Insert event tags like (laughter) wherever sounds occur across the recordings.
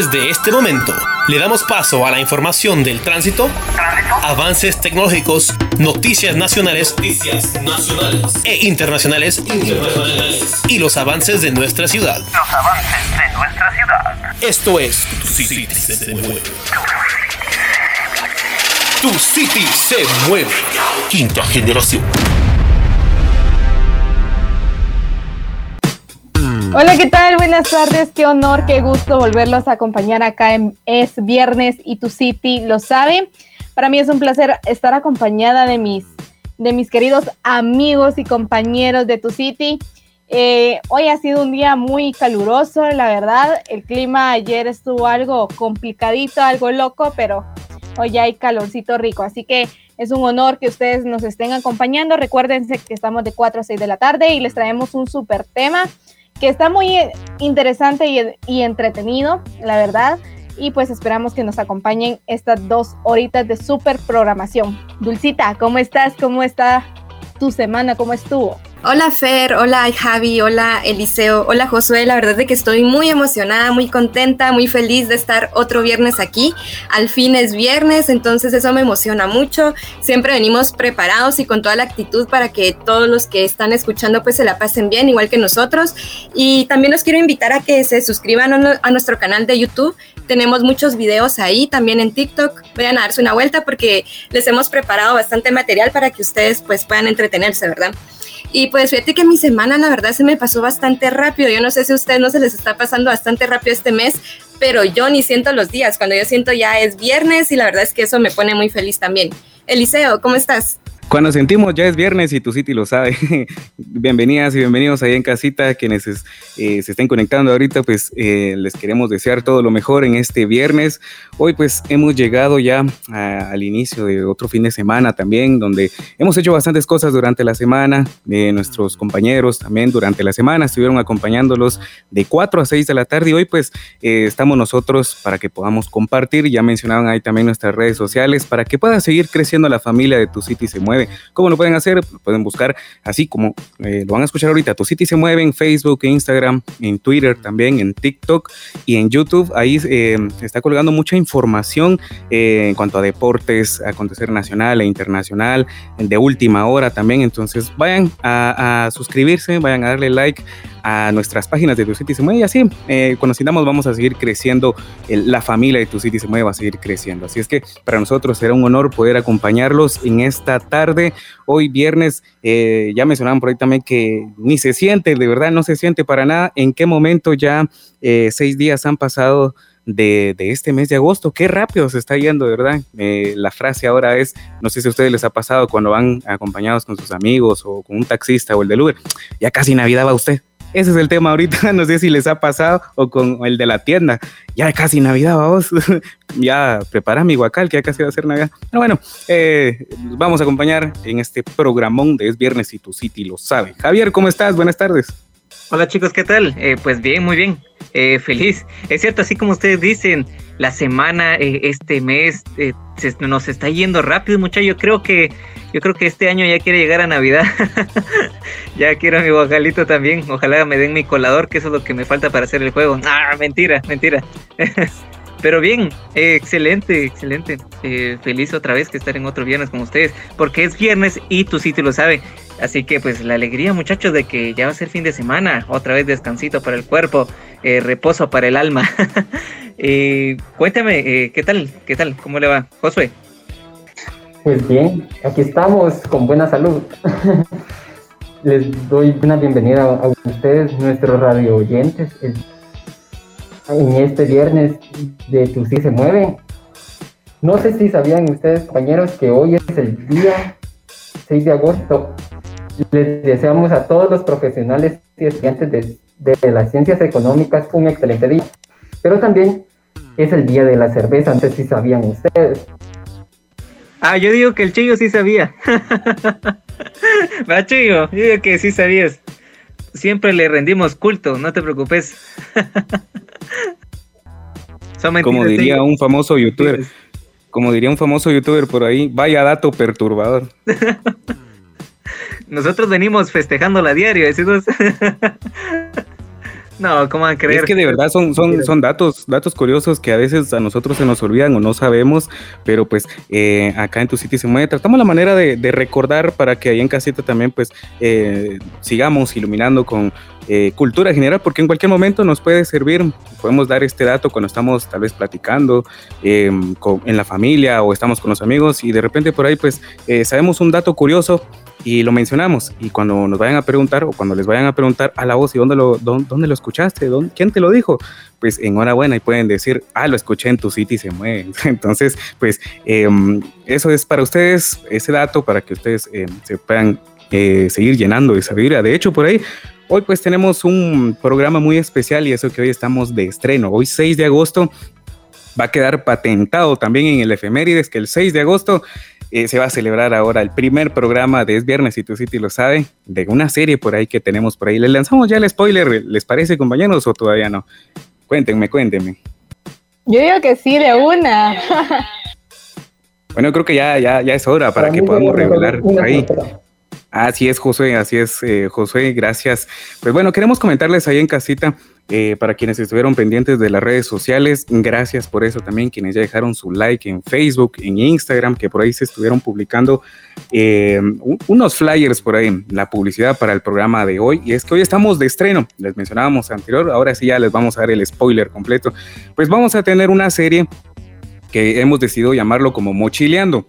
Desde este momento, le damos paso a la información del tránsito, avances tecnológicos, noticias nacionales, nacionales e internacionales, y los avances de nuestra ciudad. Los avances de nuestra ciudad. Esto es Tu City se mueve. Tu City se mueve. Quinta generación. Hola, ¿qué tal? Buenas tardes, qué honor, qué gusto volverlos a acompañar acá en Es Viernes y Tu City lo sabe. Para mí es un placer estar acompañada de mis, de mis queridos amigos y compañeros de Tu City. Eh, hoy ha sido un día muy caluroso, la verdad. El clima ayer estuvo algo complicadito, algo loco, pero hoy hay calorcito rico. Así que es un honor que ustedes nos estén acompañando. Recuérdense que estamos de 4 a 6 de la tarde y les traemos un súper tema que está muy interesante y, entretenido, la verdad. Y pues esperamos que nos acompañen estas dos horitas de super programación. Dulcita, ¿cómo estás? ¿Cómo está tu semana? ¿Cómo estuvo? Hola Fer, hola Javi, hola Eliseo, hola Josué, la verdad es que estoy muy emocionada, muy contenta, muy feliz de estar otro viernes aquí. Al fin es viernes, entonces eso me emociona mucho. Siempre venimos preparados y con toda la actitud para que todos los que están escuchando pues se la pasen bien, igual que nosotros. Y también los quiero invitar a que se suscriban a nuestro canal de YouTube. Tenemos muchos videos ahí, también en TikTok. Vayan a darse una vuelta porque les hemos preparado bastante material para que ustedes pues puedan entretenerse, ¿verdad? Y pues fíjate que mi semana la verdad se me pasó bastante rápido. Yo no sé si a ustedes no se les está pasando bastante rápido este mes, pero yo ni siento los días. Cuando yo siento ya es viernes y la verdad es que eso me pone muy feliz también. Eliseo, ¿cómo estás? Cuando sentimos ya es viernes y tu City lo sabe. (laughs) Bienvenidas y bienvenidos ahí en casita, quienes eh, se estén conectando ahorita, pues eh, les queremos desear todo lo mejor en este viernes. Hoy pues hemos llegado ya al inicio de otro fin de semana también, donde hemos hecho bastantes cosas durante la semana. Eh, nuestros compañeros también durante la semana estuvieron acompañándolos de 4 a 6 de la tarde y hoy pues estamos nosotros para que podamos compartir. Ya mencionaban ahí también nuestras redes sociales para que pueda seguir creciendo la familia de tu City se mueve ¿Cómo lo pueden hacer? pueden buscar así como eh, lo van a escuchar ahorita. Tu City se mueve en Facebook, Instagram, en Twitter también, en TikTok y en YouTube. Ahí eh, se está colgando mucha información eh, en cuanto a deportes, acontecer nacional e internacional, de última hora también. Entonces vayan a, a suscribirse, vayan a darle like a nuestras páginas de Tu City se mueve y así, eh, cuando sigamos vamos a seguir creciendo, la familia de Tu City se mueve va a seguir creciendo. Así es que para nosotros será un honor poder acompañarlos en esta tarde, hoy viernes, eh, ya mencionaban por ahí también que ni se siente, de verdad no se siente para nada, en qué momento ya eh, seis días han pasado de, este mes de agosto. Qué rápido se está yendo, ¿verdad? la frase ahora es, no sé si a ustedes les ha pasado cuando van acompañados con sus amigos o con un taxista o el del Uber, ya casi Navidad va usted. Ese es el tema ahorita, (laughs) no sé si les ha pasado o con el de la tienda. Ya casi Navidad, vamos. (laughs) ya prepara mi guacal, que ya casi va a ser Navidad. Pero bueno, eh, vamos a acompañar en este programón de Es Viernes y tu City lo sabe. Javier, ¿cómo estás? Buenas tardes. Hola chicos, ¿qué tal? Eh, pues bien, muy bien. Eh, feliz. Es cierto, así como ustedes dicen, la semana, este mes, nos está yendo rápido, muchachos. Yo creo que yo creo que este año ya quiere llegar a Navidad. (laughs) ya quiero mi guajalito también. Ojalá me den mi colador, que eso es lo que me falta para hacer el juego. Ah, mentira, mentira. (laughs) Pero bien, eh, excelente, excelente. Eh, feliz otra vez que estar en otro viernes con ustedes, porque es viernes y tu sitio lo sabe. Así que pues la alegría muchachos de que ya va a ser fin de semana, otra vez descansito para el cuerpo, eh, reposo para el alma. (laughs) cuéntame, ¿qué tal? ¿Qué tal? ¿Cómo le va? Josué. Pues bien, aquí estamos con buena salud. (laughs) Les doy una bienvenida a ustedes, nuestros radio oyentes, en este viernes de Tu Sí se mueve. No sé si sabían ustedes, compañeros, que hoy es el día 6 de agosto. Les deseamos a todos los profesionales y estudiantes de, de las ciencias económicas un excelente día. Pero también es el día de la cerveza, no sé si sabían ustedes. Ah, yo digo que el Chillo sí sabía. (laughs) Va, Chillo, yo digo que sí sabías. Siempre le rendimos culto, no te preocupes. (laughs) como diría un famoso youtuber, como diría un famoso youtuber por ahí, vaya dato perturbador. (laughs) Nosotros venimos festejando la diario, decimos. No, ¿cómo a creer? Es que de verdad son, son, son datos, datos curiosos que a veces a nosotros se nos olvidan o no sabemos, pero pues eh, acá en tu sitio se mueve. Tratamos la manera de, recordar para que ahí en casita también pues eh, sigamos iluminando con eh, cultura general, porque en cualquier momento nos puede servir, podemos dar este dato cuando estamos tal vez platicando em, en la familia o estamos con los amigos y de repente por ahí pues sabemos un dato curioso y lo mencionamos. Y cuando nos vayan a preguntar o cuando les vayan a preguntar a la voz y dónde lo, dónde, lo escuchaste, ¿Dónde, quién te lo dijo, pues enhorabuena y pueden decir, ah, lo escuché en tu sitio y se mueve. (laughs) Entonces, pues em, eso es para ustedes, ese dato, para que ustedes em, se puedan eh, seguir llenando de sabiduría. De hecho, por ahí, hoy pues tenemos un programa muy especial y eso que hoy estamos de estreno. Hoy 6 de agosto va a quedar patentado también en el efemérides que el 6 de agosto eh, se va a celebrar ahora el primer programa de Es Viernes y Tu City lo sabe, de una serie por ahí que tenemos por ahí. ¿Les lanzamos ya el spoiler? ¿Les parece, compañeros, o todavía no? Cuéntenme, cuéntenme. Yo digo que sí, de una. bueno, creo que ya, ya, ya es hora para, que podamos revelar por ahí. Así es, Josué, así es, eh, Josué, gracias. Pues bueno, queremos comentarles ahí en casita eh, para quienes estuvieron pendientes de las redes sociales, gracias por eso también, quienes ya dejaron su like en Facebook, en Instagram, que por ahí se estuvieron publicando eh, unos flyers por ahí, la publicidad para el programa de hoy. Y es que hoy estamos de estreno, les mencionábamos anterior, ahora sí ya les vamos a dar el spoiler completo. Pues vamos a tener una serie que hemos decidido llamarlo como Mochileando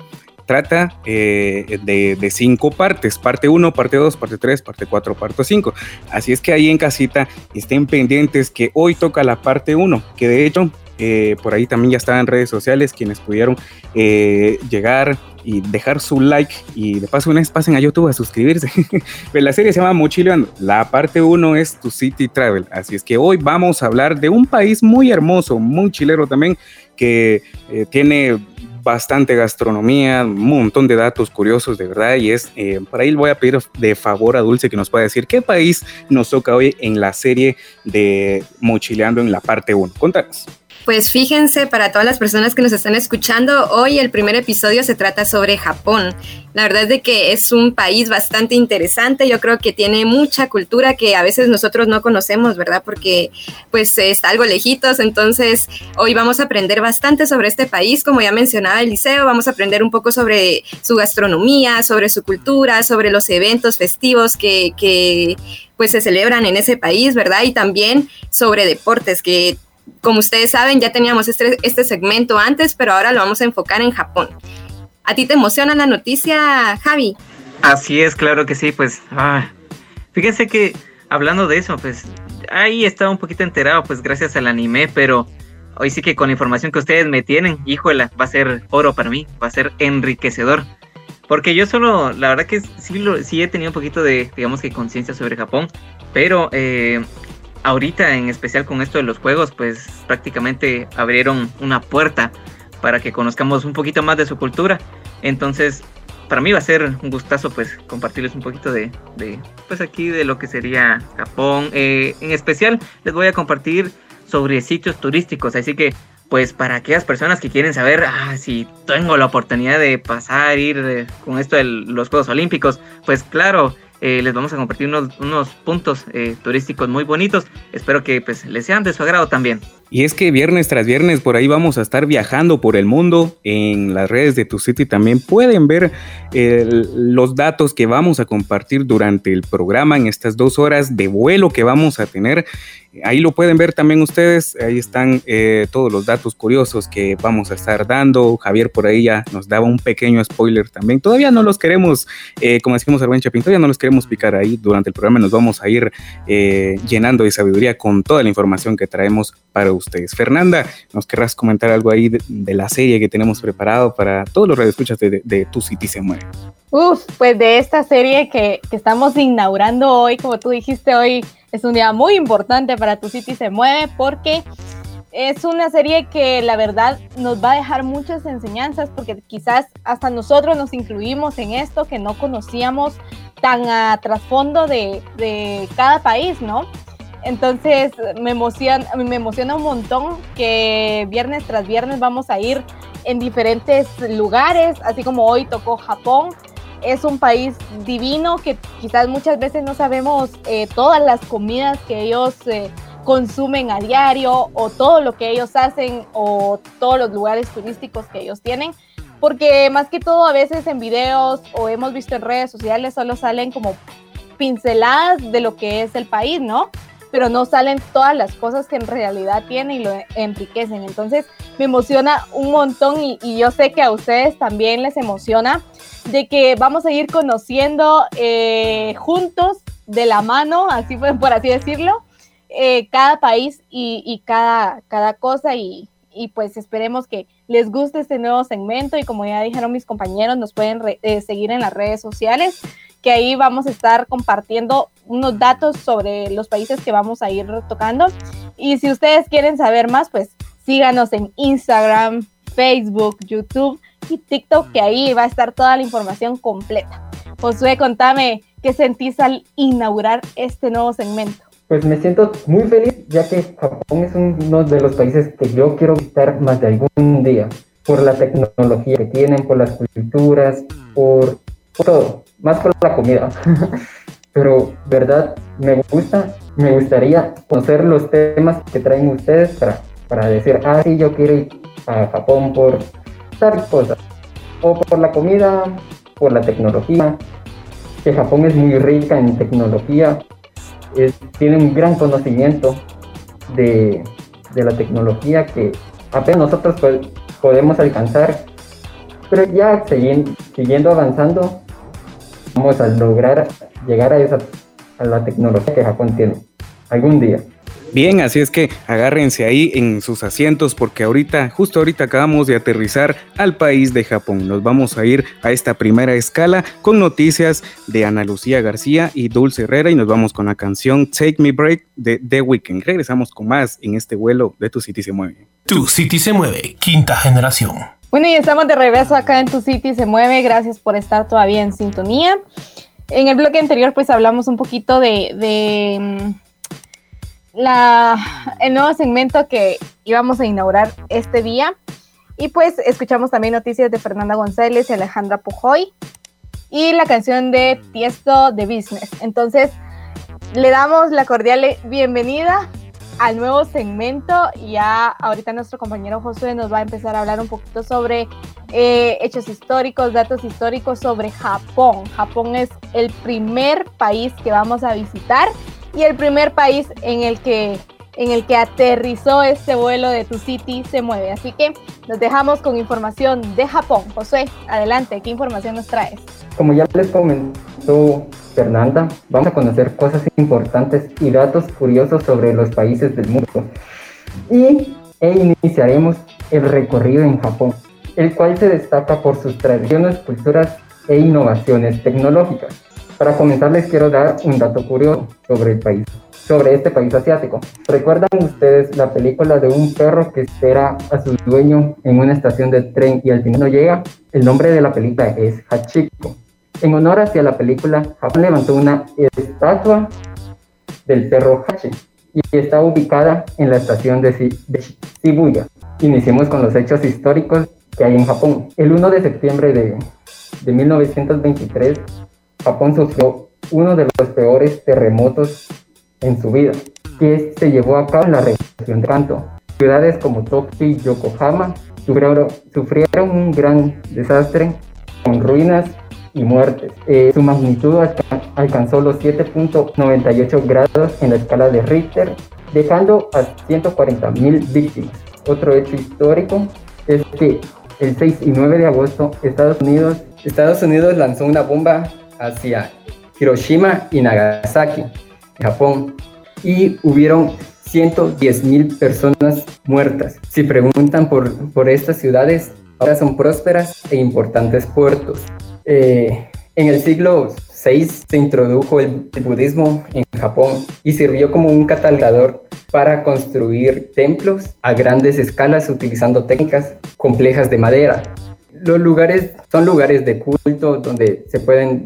trata eh, de, cinco partes, parte 1, parte 2, parte 3, parte 4, parte 5. Así es que ahí en casita estén pendientes que hoy toca la parte 1, que de hecho eh, por ahí también ya están en redes sociales quienes pudieron eh, llegar y dejar su like y de paso una vez pasen a YouTube a suscribirse. (laughs) Pues la serie se llama Mochileando. La parte 1 es Tu City Travel. Así es que hoy vamos a hablar de un país muy hermoso, muy chilero también, que tiene bastante gastronomía, un montón de datos curiosos de verdad y es, eh, por ahí voy a pedir de favor a Dulce que nos pueda decir qué país nos toca hoy en la serie de Mochileando en la parte 1. Contanos. Pues fíjense, para todas las personas que nos están escuchando, hoy el primer episodio se trata sobre Japón. La verdad es de que es un país bastante interesante, yo creo que tiene mucha cultura que a veces nosotros no conocemos, ¿verdad? Porque pues está algo lejitos, entonces hoy vamos a aprender bastante sobre este país, como ya mencionaba Eliseo, vamos a aprender un poco sobre su gastronomía, sobre su cultura, sobre los eventos festivos que, que pues se celebran en ese país, ¿verdad? Y también sobre deportes que como ustedes saben, ya teníamos este, este segmento antes, pero ahora lo vamos a enfocar en Japón. ¿A ti te emociona la noticia, Javi? Así es, claro que sí, pues ah, fíjense que hablando de eso, pues ahí estaba un poquito enterado, pues gracias al anime, pero hoy sí que con la información que ustedes me tienen, híjole, va a ser oro para mí, va a ser enriquecedor. Porque yo solo, la verdad que sí, lo, sí he tenido un poquito de, digamos que conciencia sobre Japón, pero eh, ahorita en especial con esto de los juegos, pues prácticamente abrieron una puerta para que conozcamos un poquito más de su cultura. Entonces, para mí va a ser un gustazo pues compartirles un poquito de, pues aquí de lo que sería Japón. Eh, en especial les voy a compartir sobre sitios turísticos, así que pues para aquellas personas que quieren saber ah, si tengo la oportunidad de pasar, ir eh, con esto de los Juegos Olímpicos, pues claro, eh, les vamos a compartir unos, unos puntos eh, turísticos muy bonitos. Espero que pues, les sean de su agrado también. Y es que viernes tras viernes por ahí vamos a estar viajando por el mundo. En las redes de Tu City también pueden ver los datos que vamos a compartir durante el programa en estas dos horas de vuelo que vamos a tener. Ahí lo pueden ver también ustedes. Ahí están eh, todos los datos curiosos que vamos a estar dando. Javier por ahí ya nos daba un pequeño spoiler también. Todavía no los queremos, eh, como decimos Arben Chapín, todavía no los queremos picar ahí. Durante el programa nos vamos a ir eh, llenando de sabiduría con toda la información que traemos para ustedes ustedes. Fernanda, ¿nos querrás comentar algo ahí de, la serie que tenemos preparado para todos los radioescuchas de, Tu City se mueve? Uf, pues de esta serie que, estamos inaugurando hoy, como tú dijiste hoy, es un día muy importante para Tu City se mueve porque es una serie que la verdad nos va a dejar muchas enseñanzas porque quizás hasta nosotros nos incluimos en esto que no conocíamos tan a trasfondo de cada país, ¿no? Entonces me emociona, me emociona un montón que viernes tras viernes vamos a ir en diferentes lugares, así como hoy tocó Japón. Es un país divino que quizás muchas veces no sabemos eh, todas las comidas que ellos eh, consumen a diario o todo lo que ellos hacen o todos los lugares turísticos que ellos tienen. Porque más que todo a veces en videos o hemos visto en redes sociales solo salen como pinceladas de lo que es el país, ¿no? Pero no salen todas las cosas que en realidad tiene y lo enriquecen. Entonces me emociona un montón y, yo sé que a ustedes también les emociona de que vamos a ir conociendo eh, juntos de la mano, así por así decirlo, eh, cada país y, cada, cada cosa y, pues esperemos que les guste este nuevo segmento y como ya dijeron mis compañeros, nos pueden eh, seguir en las redes sociales, que ahí vamos a estar compartiendo unos datos sobre los países que vamos a ir tocando. Y si ustedes quieren saber más, pues síganos en Instagram, Facebook, YouTube y TikTok, que ahí va a estar toda la información completa. Josué, contame qué sentís al inaugurar este nuevo segmento. Pues me siento muy feliz ya que Japón es uno de los países que yo quiero visitar más de algún día, por la tecnología que tienen, por las culturas, por, todo, más por la comida. (laughs) Pero, verdad, me gusta, me gustaría conocer los temas que traen ustedes para, para decir, ah, sí, yo quiero ir a Japón por tal cosa, o por la comida, por la tecnología, que Japón es muy rica en tecnología, tiene un gran conocimiento de, la tecnología que apenas nosotros podemos alcanzar, pero ya siguiendo, avanzando, vamos a lograr llegar a, esa, a la tecnología que Japón tiene algún día. Bien, así es que agárrense ahí en sus asientos porque ahorita, justo ahorita acabamos de aterrizar al país de Japón. Nos vamos a ir a esta primera escala con noticias de Ana Lucía García y Dulce Herrera y nos vamos con la canción Take Me Break de The Weeknd. Regresamos con más en este vuelo de Tu City se mueve. Tu City se mueve, quinta generación. Bueno, y estamos de regreso acá en Tu City se mueve. Gracias por estar todavía en sintonía. En el bloque anterior pues hablamos un poquito de, de mm, la, el nuevo segmento que íbamos a inaugurar este día. Y pues escuchamos también noticias de Fernanda González y Alejandra Pujoy y la canción de Tiesto de Business. Entonces, le damos la cordial bienvenida al nuevo segmento. Ya ahorita nuestro compañero Josué nos va a empezar a hablar un poquito sobre eh, hechos históricos, datos históricos sobre Japón. Japón es el primer país que vamos a visitar y el primer país en el que en el que aterrizó este vuelo de Tu City se mueve. Así que nos dejamos con información de Japón. José, adelante, ¿qué información nos traes? Como ya les comentó Fernanda, vamos a conocer cosas importantes y datos curiosos sobre los países del mundo. Y e iniciaremos el recorrido en Japón, el cual se destaca por sus tradiciones, culturas e innovaciones tecnológicas. Para comenzar les quiero dar un dato curioso sobre el país, sobre este país asiático. ¿Recuerdan ustedes la película de un perro que espera a su dueño en una estación de tren y al final no llega? El nombre de la película es Hachiko. En honor hacia la película, Japón levantó una estatua del perro Hachi y está ubicada en la estación de, Shibuya. Iniciemos con los hechos históricos que hay en Japón. El 1 de septiembre de, de 1923, Japón sufrió uno de los peores terremotos en su vida, que se llevó a cabo en la región de Kanto. Ciudades como Tokio y Yokohama sufrieron, un gran desastre con ruinas y muertes. Eh, su magnitud alcanzó los 7.98 grados en la escala de Richter, dejando a 140.000 víctimas. Otro hecho histórico es que el 6 y 9 de agosto Estados Unidos, Estados Unidos lanzó una bomba hacia Hiroshima y Nagasaki, Japón, y hubieron 110 mil personas muertas. Si preguntan por, por estas ciudades, ahora son prósperas e importantes puertos. Eh, en el siglo VI se introdujo el, el budismo en Japón y sirvió como un catalizador para construir templos a grandes escalas utilizando técnicas complejas de madera los lugares son lugares de culto donde se pueden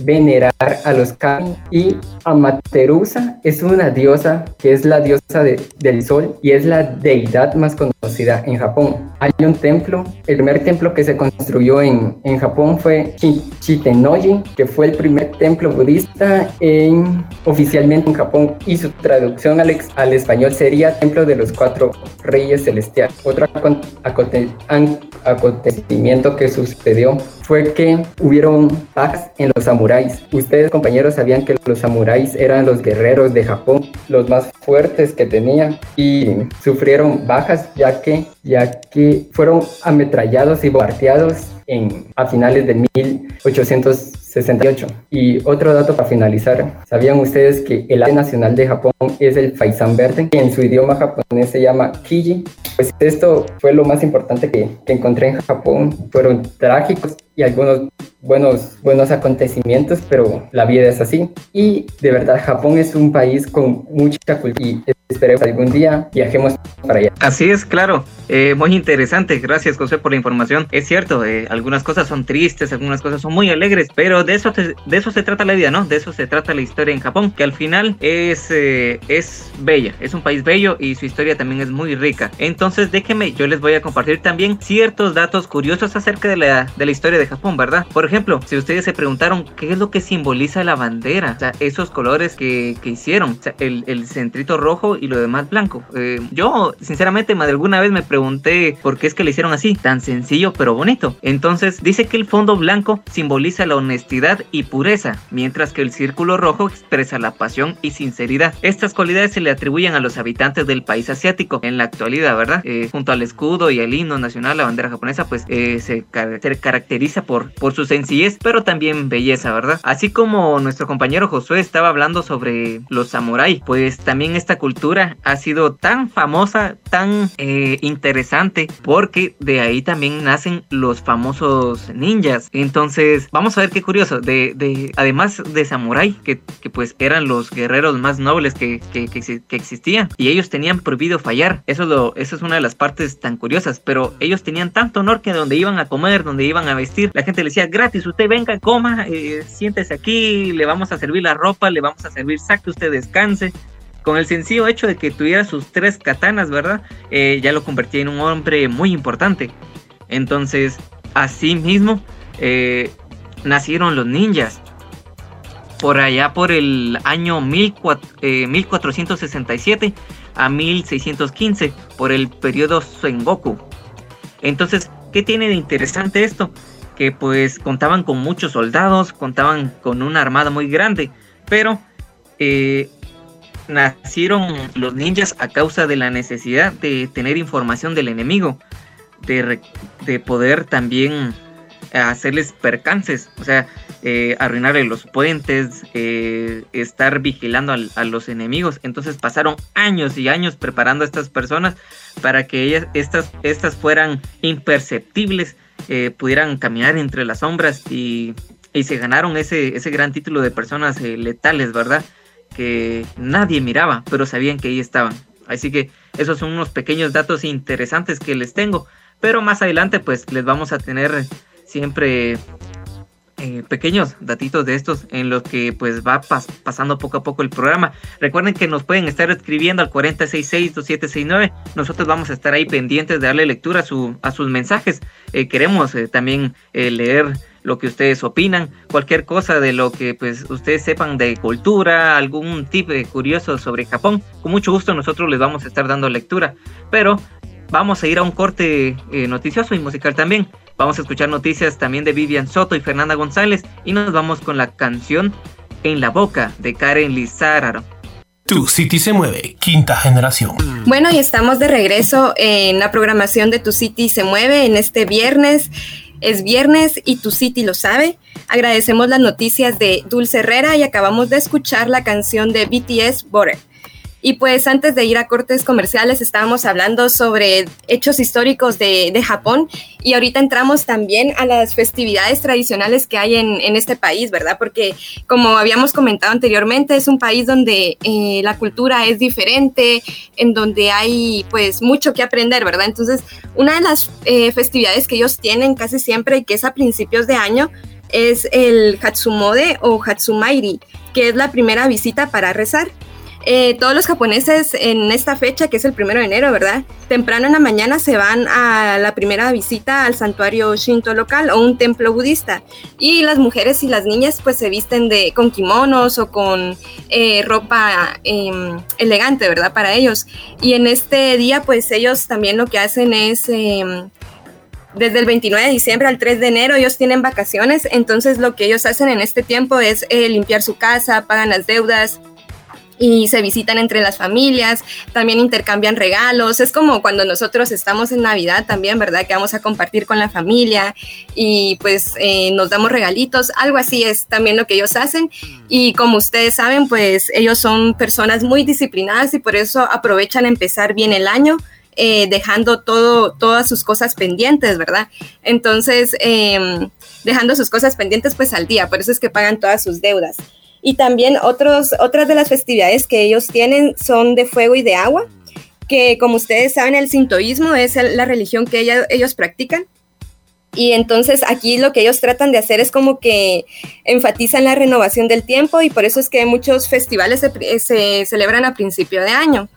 venerar a los kami y Amaterasu es una diosa que es la diosa del sol y es la deidad más conocida en Japón. Hay un templo, el primer templo que se construyó en, Japón fue Chitenoji, que fue el primer templo budista en, oficialmente en Japón y su traducción al, español sería Templo de los Cuatro Reyes Celestiales. Acontecimiento que sucedió fue que hubieron packs en los samuráis. Ustedes, compañeros, sabían que los samuráis eran los guerreros de Japón, los más fuertes que tenían y sufrieron bajas ya que, ya que fueron ametrallados y bombardeados en, a finales de 1868. Y otro dato para finalizar, ¿sabían ustedes que el ave nacional de Japón es el faisán verde, que en su idioma japonés se llama Kiji? Pues esto fue lo más importante que, que encontré en Japón, fueron trágicos y algunos buenos, buenos acontecimientos, pero la vida es así. Y de verdad, Japón es un país con mucha cultura y esperemos algún día viajemos para allá. Así es, claro. Eh, muy interesante. Gracias, José, por la información. Es cierto, eh, algunas cosas son tristes, algunas cosas son muy alegres, pero de eso, de eso se trata la vida, ¿no? De eso se trata la historia en Japón, que al final es, eh, es bella. Es un país bello y su historia también es muy rica. Entonces, déjenme, yo les voy a compartir también ciertos datos curiosos acerca de la, de la historia de Japón, ¿verdad? Por ejemplo, si ustedes se preguntaron qué es lo que simboliza la bandera, o sea, esos colores que, que hicieron, o sea, el, el, centrito rojo y lo demás blanco. Eh, yo, sinceramente, alguna vez me pregunté por qué es que le hicieron así, tan sencillo pero bonito. Entonces, dice que el fondo blanco simboliza la honestidad y pureza, mientras que el círculo rojo expresa la pasión y sinceridad. Estas cualidades se le atribuyen a los habitantes del país asiático en la actualidad, ¿verdad? Eh, junto al escudo y al himno nacional, la bandera japonesa, pues eh, se, se caracteriza por, por su sencillez, pero también belleza, ¿verdad? Así como nuestro compañero Josué estaba hablando sobre los samuráis, pues también esta cultura ha sido tan famosa, tan eh, interesante, porque de ahí también nacen los famosos ninjas. Entonces, vamos a ver qué curioso, de, de además de samurái, que, pues eran los guerreros más nobles que, existían, y ellos tenían prohibido fallar. Eso es, lo, eso es una de las partes tan curiosas, pero ellos tenían tanto honor que donde iban a comer, donde iban a vestir, la gente le decía gratis, usted venga, coma, eh, siéntese aquí, le vamos a servir la ropa, le vamos a servir saque, usted descanse. Con el sencillo hecho de que tuviera sus tres katanas, ¿verdad? Eh, ya lo convertía en un hombre muy importante. Entonces, así mismo, eh, nacieron los ninjas. Por allá por el año 1467 a 1615, por el periodo Sengoku. Entonces, ¿qué tiene de interesante esto? que pues contaban con muchos soldados, contaban con una armada muy grande, pero eh, nacieron los ninjas a causa de la necesidad de tener información del enemigo, de, de poder también hacerles percances, o sea, eh, arruinarle los puentes, eh, estar vigilando a los enemigos. Entonces pasaron años y años preparando a estas personas para que ellas, estas, estas fueran imperceptibles eh, pudieran caminar entre las sombras y, se ganaron ese, ese gran título de personas eh, letales, ¿verdad? Que nadie miraba, pero sabían que ahí estaban. Así que esos son unos pequeños datos interesantes que les tengo. Pero más adelante pues les vamos a tener siempre eh, pequeños datitos de estos en los que pues va pasando poco a poco el programa. Recuerden que nos pueden estar escribiendo al 466-2769. Nosotros vamos a estar ahí pendientes de darle lectura a sus mensajes. Eh, queremos eh, también leer lo que ustedes opinan, cualquier cosa de lo que pues ustedes sepan de cultura, algún tipo de curioso sobre Japón. Con mucho gusto nosotros les vamos a estar dando lectura. Pero vamos a ir a un corte noticioso y musical también. Vamos a escuchar noticias también de Vivian Soto y Fernanda González y nos vamos con la canción En la boca de Karen Lizáraro. Tu City se mueve, quinta generación. Bueno, y estamos de regreso en la programación de Tu City se mueve en este viernes. Es viernes y Tu City lo sabe. Agradecemos las noticias de Dulce Herrera y acabamos de escuchar la canción de BTS Border. Y pues antes de ir a cortes comerciales estábamos hablando sobre hechos históricos de, de Japón y ahorita entramos también a las festividades tradicionales que hay en, en, este país, ¿verdad? Porque como habíamos comentado anteriormente, es un país donde eh, la cultura es diferente, en donde hay pues mucho que aprender, ¿verdad? Entonces, una de las eh, festividades que ellos tienen casi siempre y que es a principios de año es el Hatsumode o Hatsumairi, que es la primera visita para rezar. Eh, todos los japoneses en esta fecha, que es el primero de enero, ¿verdad? Temprano en la mañana se van a la primera visita al santuario Shinto local o un templo budista. Y las mujeres y las niñas pues se visten de, con kimonos o con eh, ropa em, elegante, ¿verdad? Para ellos. Y en este día pues ellos también lo que hacen es em, desde el 29 de diciembre al 3 de enero ellos tienen vacaciones, entonces lo que ellos hacen en este tiempo es eh, limpiar su casa, pagan las deudas y se visitan entre las familias, también intercambian regalos, es como cuando nosotros estamos en Navidad también, ¿verdad? Que vamos a compartir con la familia y pues eh, nos damos regalitos, algo así es también lo que ellos hacen y como ustedes saben, pues ellos son personas muy disciplinadas y por eso aprovechan empezar bien el año eh, dejando todo, todas sus cosas pendientes, ¿verdad? Entonces, em, dejando sus cosas pendientes pues al día, por eso es que pagan todas sus deudas. Y también otros, otras de las festividades que ellos tienen son de fuego y de agua, que como ustedes saben, el sintoísmo es la religión que ellos practican. Y entonces aquí lo que ellos tratan de hacer es como que enfatizan la renovación del tiempo y por eso es que muchos festivales se, se celebran a principio de año.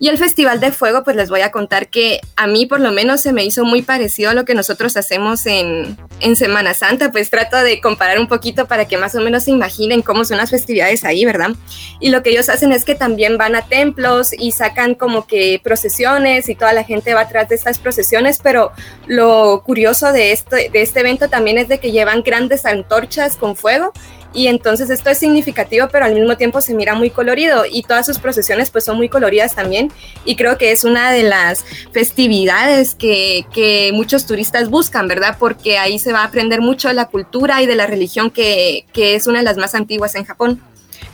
Y el Festival de Fuego, pues les voy a contar que a mí por lo menos se me hizo muy parecido a lo que nosotros hacemos en, en Semana Santa, pues trato de comparar un poquito para que más o menos se imaginen cómo son las festividades ahí, ¿verdad? Y lo que ellos hacen es que también van a templos y sacan como que procesiones y toda la gente va atrás de estas procesiones, pero lo curioso de, esto, de este evento también es de que llevan grandes antorchas con fuego y entonces esto es significativo, pero al mismo tiempo se mira muy colorido y todas sus procesiones pues son muy coloridas también y creo que es una de las festividades que, muchos turistas buscan, ¿verdad? Porque ahí se va a aprender mucho de la cultura y de la religión que, que es una de las más antiguas en Japón.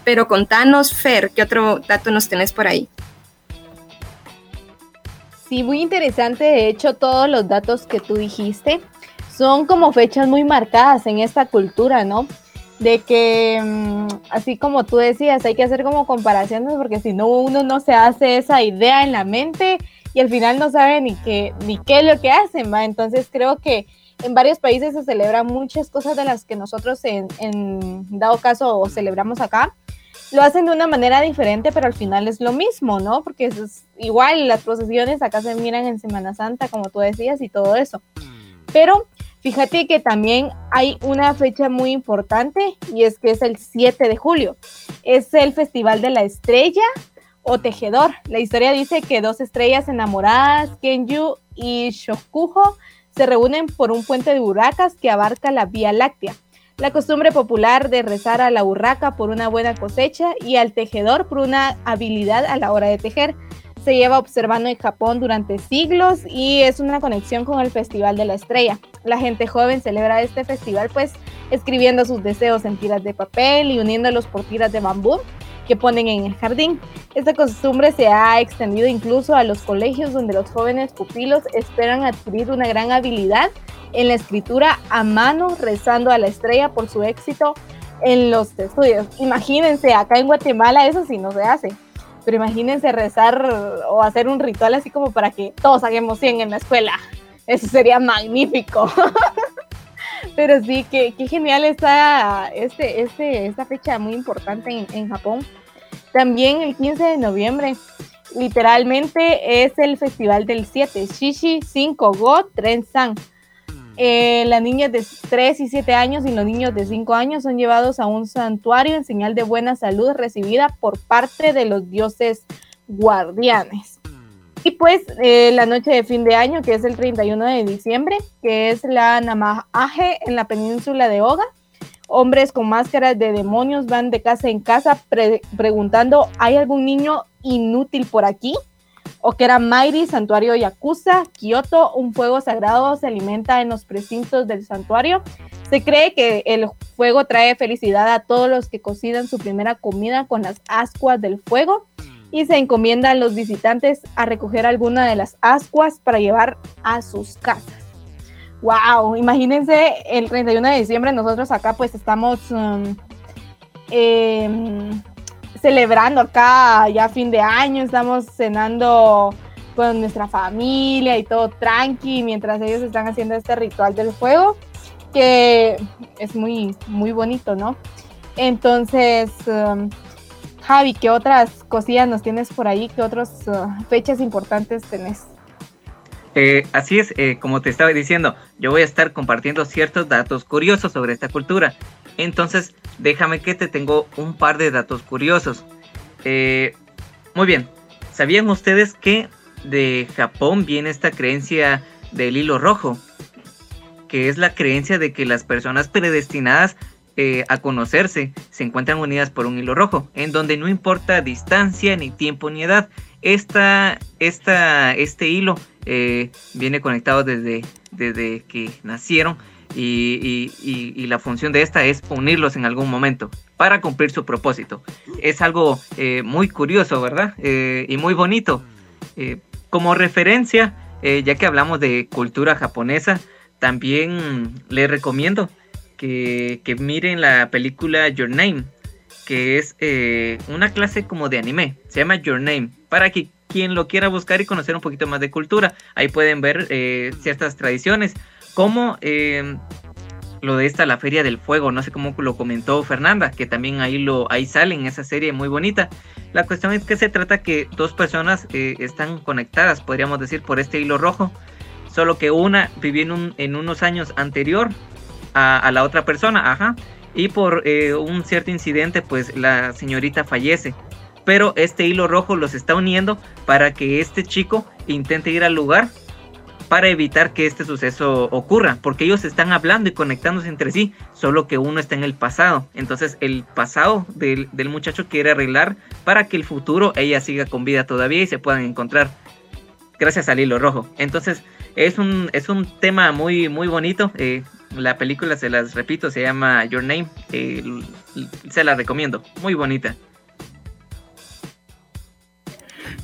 Pero contanos, Fer, ¿qué otro dato nos tenés por ahí? Sí, muy interesante. De hecho, todos los datos que tú dijiste son como fechas muy marcadas en esta cultura, ¿no? De que, mm, así como tú decías, hay que hacer como comparaciones porque si no, uno no se hace esa idea en la mente y al final no sabe ni qué, ni qué es lo que hacen, ¿va? Entonces creo que en varios países se celebran muchas cosas de las que nosotros en, dado caso celebramos acá. Lo hacen de una manera diferente, pero al final es lo mismo, ¿no? Porque es igual, las procesiones acá se miran en Semana Santa, como tú decías, y todo eso. Pero Fíjate que también hay una fecha muy importante y es que es el 7 de julio. Es el Festival de la Estrella o Tejedor. La historia dice que dos estrellas enamoradas, Kenju y Shokujo, se reúnen por un puente de burracas que abarca la Vía Láctea. La costumbre popular de rezar a la burraca por una buena cosecha y al tejedor por una habilidad a la hora de tejer se lleva observando en Japón durante siglos y es una conexión con el Festival de la Estrella. La gente joven celebra este festival pues escribiendo sus deseos en tiras de papel y uniéndolos por tiras de bambú que ponen en el jardín. Esta costumbre se ha extendido incluso a los colegios donde los jóvenes pupilos esperan adquirir una gran habilidad en la escritura a mano, rezando a la estrella por su éxito en los estudios. Imagínense, acá en Guatemala eso sí no se hace. Pero imagínense rezar o hacer un ritual así como para que todos saquemos 100 en la escuela. Eso sería magnífico. (laughs) Pero sí, qué, genial está este, este, esta fecha muy importante en, en Japón. También el 15 de noviembre, literalmente es el festival del 7, Shishi 5 Go Tren-san eh, las niñas de 3 y 7 años y los niños de 5 años son llevados a un santuario en señal de buena salud recibida por parte de los dioses guardianes. Y pues eh, la noche de fin de año, que es el 31 de diciembre, que es la Namaje en la península de Oga. Hombres con máscaras de demonios van de casa en casa preguntando, ¿hay algún niño inútil por aquí? Okera Mairi, Santuario Yakuza, Kioto, un fuego sagrado se alimenta en los precintos del santuario. Se cree que el fuego trae felicidad a todos los que cocinan su primera comida con las ascuas del fuego y se encomienda a los visitantes a recoger alguna de las ascuas para llevar a sus casas. Wow, imagínense el 31 de diciembre nosotros acá pues estamos em, celebrando acá ya fin de año, estamos cenando con nuestra familia y todo tranqui mientras ellos están haciendo este ritual del fuego, que es muy, muy bonito, ¿no? Entonces, um, Javi, ¿qué otras cosillas nos tienes por ahí? ¿Qué otras uh, fechas importantes tenés? Eh, así es, eh, como te estaba diciendo, yo voy a estar compartiendo ciertos datos curiosos sobre esta cultura. Entonces, déjame que te tengo un par de datos curiosos. Eh, muy bien, ¿sabían ustedes que de Japón viene esta creencia del hilo rojo? Que es la creencia de que las personas predestinadas a conocerse se encuentran unidas por un hilo rojo, en donde no importa distancia, ni tiempo, ni edad. Esta, esta, este hilo eh, viene conectado desde, desde que nacieron y, la función de esta es unirlos en algún momento para cumplir su propósito. Es algo eh, muy curioso, ¿verdad? Eh, y muy bonito. como referencia, ya que hablamos de cultura japonesa, también les recomiendo que, que miren la película Your Name, que es una clase como de anime. Se llama Your Name, para que quien lo quiera buscar y conocer un poquito más de cultura. Ahí pueden ver eh, ciertas tradiciones, como em, lo de esta, la Feria del Fuego, no sé cómo lo comentó Fernanda, que también ahí, lo, ahí sale en esa serie muy bonita. La cuestión es que se trata que dos personas eh, están conectadas, podríamos decir, por este hilo rojo, solo que una vivió en, unos años anterior a, la otra persona, ajá, y por eh, un cierto incidente, pues la señorita fallece pero este hilo rojo los está uniendo para que este chico intente ir al lugar para evitar que este suceso ocurra, porque ellos están hablando y conectándose entre sí, solo que uno está en el pasado. Entonces el pasado del, muchacho quiere arreglar para que el futuro ella siga con vida todavía y se puedan encontrar gracias al hilo rojo. Entonces es un, es un tema muy, muy bonito. Eh, la película, se las repito, se llama Your Name. Eh, se la recomiendo, muy bonita.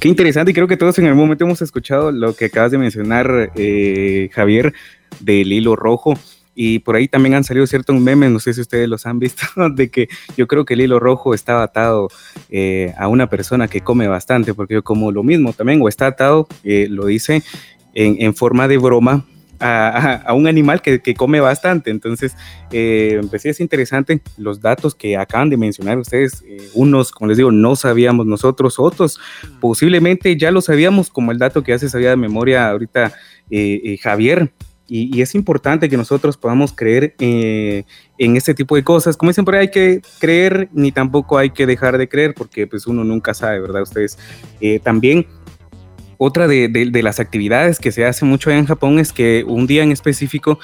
Qué interesante y creo que todos en algún momento hemos escuchado lo que acabas de mencionar, eh, Javier, del hilo rojo. Y por ahí también han salido ciertos memes, no sé si ustedes los han visto, (laughs) de que yo creo que el hilo rojo está atado eh, a una persona que come bastante, porque yo como lo mismo también, o está atado, eh, lo dice en, en forma de broma, a, un animal que, come bastante. Entonces, eh, pues es interesante los datos que acaban de mencionar ustedes. Eh, unos, como les digo, no sabíamos nosotros, otros posiblemente ya lo sabíamos, como el dato que hace sabía de memoria ahorita eh, eh, Javier. Y, es importante que nosotros podamos creer en este tipo de cosas. Como siempre hay que creer, ni tampoco hay que dejar de creer, porque pues uno nunca sabe, ¿verdad? Ustedes también otra de, las actividades que se hace mucho en Japón es que un día en específico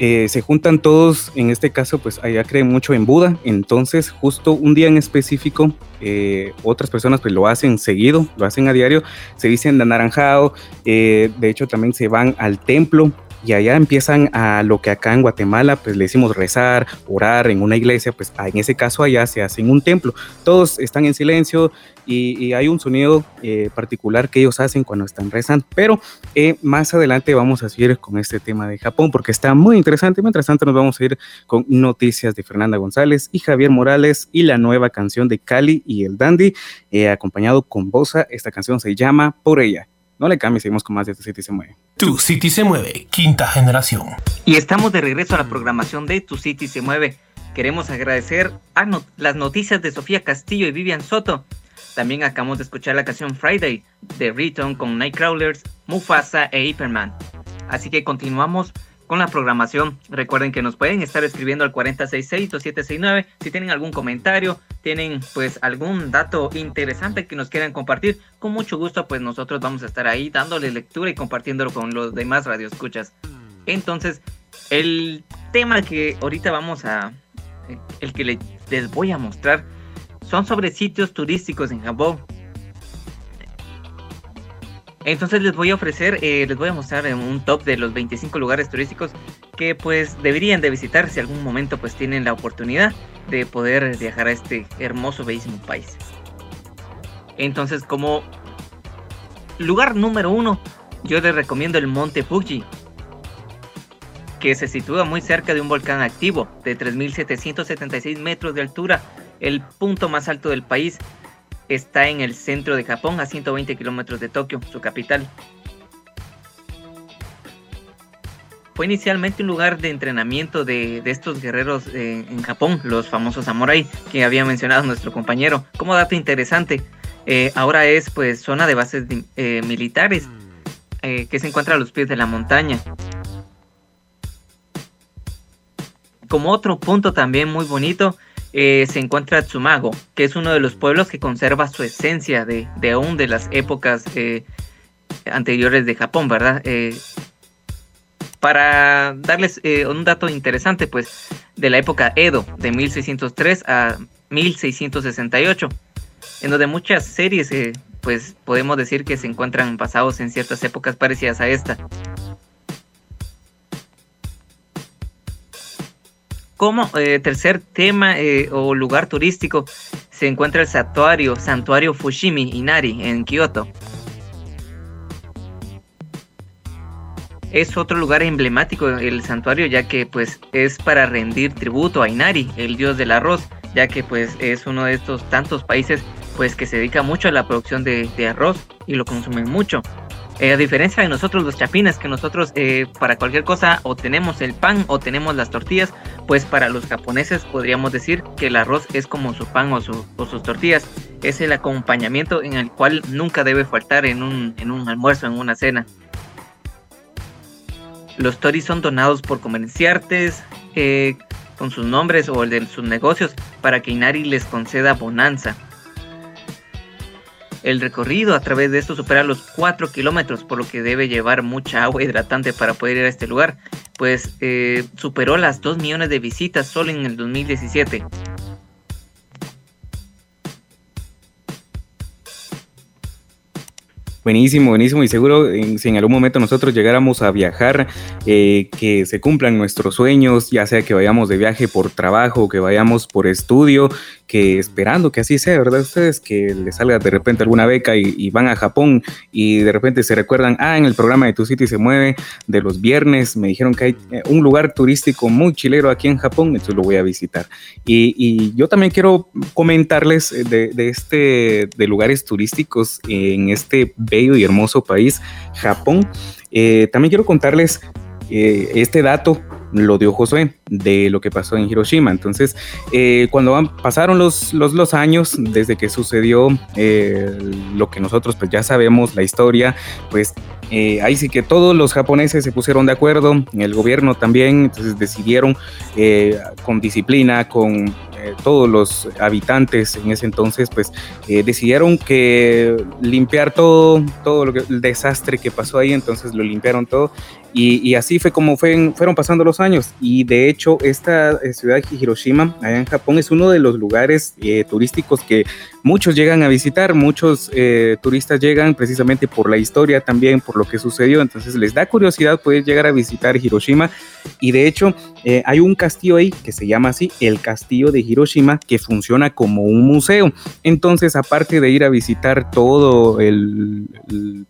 eh, se juntan todos, en este caso, pues allá creen mucho en Buda, entonces justo un día en específico, eh, otras personas pues lo hacen seguido, lo hacen a diario, se dicen de anaranjado, eh, de hecho también se van al templo y allá empiezan a lo que acá en Guatemala pues le decimos rezar, orar en una iglesia, pues en ese caso allá se hace en un templo. Todos están en silencio y, hay un sonido eh, particular que ellos hacen cuando están rezando. Pero eh, más adelante vamos a seguir con este tema de Japón porque está muy interesante. Mientras tanto nos vamos a ir con noticias de Fernanda González y Javier Morales y la nueva canción de Cali y el Dandy, eh, acompañado con Bosa. Esta canción se llama Por ella. No le cambies, seguimos con más de Tu City se mueve. Tu City se mueve, quinta generación. Y estamos de regreso a la programación de Tu City se mueve. Queremos agradecer a las noticias de Sofía Castillo y Vivian Soto. También acabamos de escuchar la canción Friday de Riton con Nightcrawlers, Mufasa e Hyperman. Así que continuamos con la programación. Recuerden que nos pueden estar escribiendo al 466-2769 si tienen algún comentario, tienen pues algún dato interesante que nos quieran compartir. Con mucho gusto pues nosotros vamos a estar ahí dándole lectura y compartiéndolo con los demás radioescuchas. Entonces, el tema que ahorita vamos a... el que les voy a mostrar son sobre sitios turísticos en Japón. Entonces les voy a ofrecer, eh, les voy a mostrar un top de los 25 lugares turísticos que pues deberían de visitar si algún momento pues tienen la oportunidad de poder viajar a este hermoso, bellísimo país. Entonces como lugar número uno, yo les recomiendo el Monte Fuji, que se sitúa muy cerca de un volcán activo de 3.776 metros de altura, el punto más alto del país está en el centro de Japón, a 120 kilómetros de Tokio, su capital. fue inicialmente un lugar de entrenamiento de, estos guerreros eh, en Japón, los famosos samurai que había mencionado nuestro compañero. Como dato interesante, eh, ahora es pues zona de bases militares que se encuentra a los pies de la montaña. Como otro punto también muy bonito, se encuentra Tsumago, que es uno de los pueblos que conserva su esencia de, aún de las épocas anteriores de Japón, ¿verdad? Eh, para darles eh, un dato interesante, pues, de la época Edo, de 1603 a 1668, en donde muchas series, eh, pues, podemos decir que se encuentran basados en ciertas épocas parecidas a esta. Como tercer tema o lugar turístico se encuentra el santuario, santuario Fushimi Inari en Kioto. es otro lugar emblemático el santuario ya que pues es para rendir tributo a Inari, el dios del arroz, ya que pues es uno de estos tantos países pues que se dedica mucho a la producción de, arroz y lo consumen mucho. Eh, a diferencia de nosotros los chapines, que nosotros eh, para cualquier cosa o tenemos el pan o tenemos las tortillas, pues para los japoneses podríamos decir que el arroz es como su pan o, sus tortillas. Es el acompañamiento en el cual nunca debe faltar en un, almuerzo, en una cena. Los toris son donados por comerciantes eh, con sus nombres o el de sus negocios para que Inari les conceda bonanza. El recorrido a través de esto supera los 4 kilómetros, por lo que debe llevar mucha agua hidratante para poder ir a este lugar, pues eh, superó las 2 millones de visitas solo en el 2017. Buenísimo, buenísimo. Y seguro si en algún momento nosotros llegáramos a viajar, eh, que se cumplan nuestros sueños, ya sea que vayamos de viaje por trabajo, que vayamos por estudio, que esperando que así sea, ¿verdad? Ustedes que les salga de repente alguna beca y, van a Japón y de repente se recuerdan, ah, en el programa de Tu City se mueve de los viernes, me dijeron que hay eh, un lugar turístico muy chilero aquí en Japón, entonces lo voy a visitar. Y, yo también quiero comentarles eh, de, de, este, de lugares turísticos en este bello y hermoso país, Japón. Eh, también quiero contarles este dato lo dio Josué de lo que pasó en Hiroshima. Entonces, eh, cuando pasaron los, los, años desde que sucedió eh, lo que nosotros pues ya sabemos, la historia, pues eh, ahí sí que todos los japoneses se pusieron de acuerdo, el gobierno también, entonces decidieron con disciplina, con todos los habitantes en ese entonces, pues decidieron que limpiar todo, todo lo que, el desastre que pasó ahí, entonces lo limpiaron todo y, así fue como fueron pasando los años. Y de hecho, esta eh, ciudad de Hiroshima, allá en Japón, es uno de los lugares eh, turísticos que muchos llegan a visitar. Muchos eh, turistas llegan precisamente por la historia, también por lo que sucedió. Entonces les da curiosidad poder llegar a visitar Hiroshima. Y de hecho, hay un castillo ahí que se llama así, el Castillo de Hiroshima, que funciona como un museo. Entonces, aparte de ir a visitar todo el el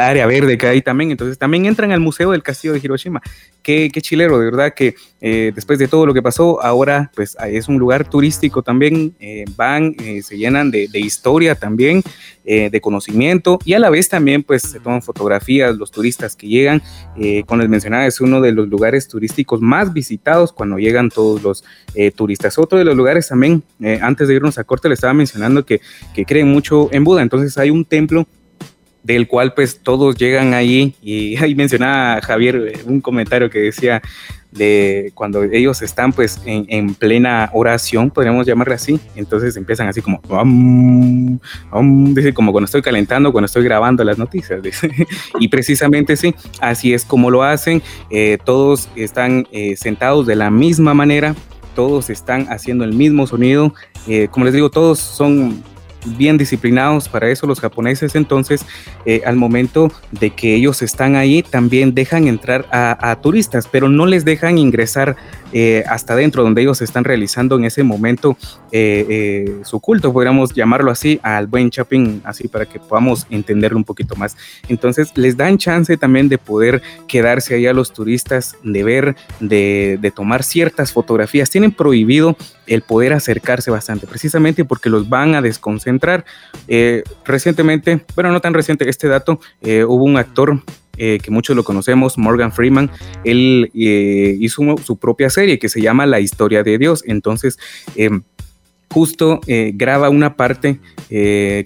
área verde que hay también. Entonces también entran al Museo del Castillo de Hiroshima. Qué, chilero, de verdad que eh, después de todo lo que pasó, ahora pues es un lugar turístico también. Eh, van, eh, se llenan de, historia también, de conocimiento y a la vez también pues se toman fotografías los turistas que llegan. como les mencionaba, es uno de los lugares turísticos más visitados cuando llegan todos los turistas. Otro de los lugares también, antes de irnos a corte, le estaba mencionando que, que creen mucho en Buda. Entonces hay un templo del cual pues todos llegan ahí y (laughs) ahí mencionaba Javier eh, un comentario que decía de cuando ellos están pues en, plena oración, podríamos llamarle así, entonces empiezan así como, dice, como cuando estoy calentando, cuando estoy grabando las noticias, (laughs) y precisamente sí, así es como lo hacen, eh, todos están eh, sentados de la misma manera, todos están haciendo el mismo sonido, como les digo, todos son bien disciplinados para eso los japoneses, entonces eh, al momento de que ellos están ahí también dejan entrar a, turistas, pero no les dejan ingresar eh, hasta dentro donde ellos están realizando en ese momento eh, su culto, podríamos llamarlo así, al buen shopping, así para que podamos entenderlo un poquito más. Entonces les dan chance también de poder quedarse ahí a los turistas, de ver, de, de tomar ciertas fotografías. Tienen prohibido el poder acercarse bastante, precisamente porque los van a desconcentrar. Eh, recientemente, bueno, no tan reciente este dato, eh, hubo un actor eh, que muchos lo conocemos, Morgan Freeman, él hizo su propia serie que se llama La historia de Dios. Entonces, justo graba una parte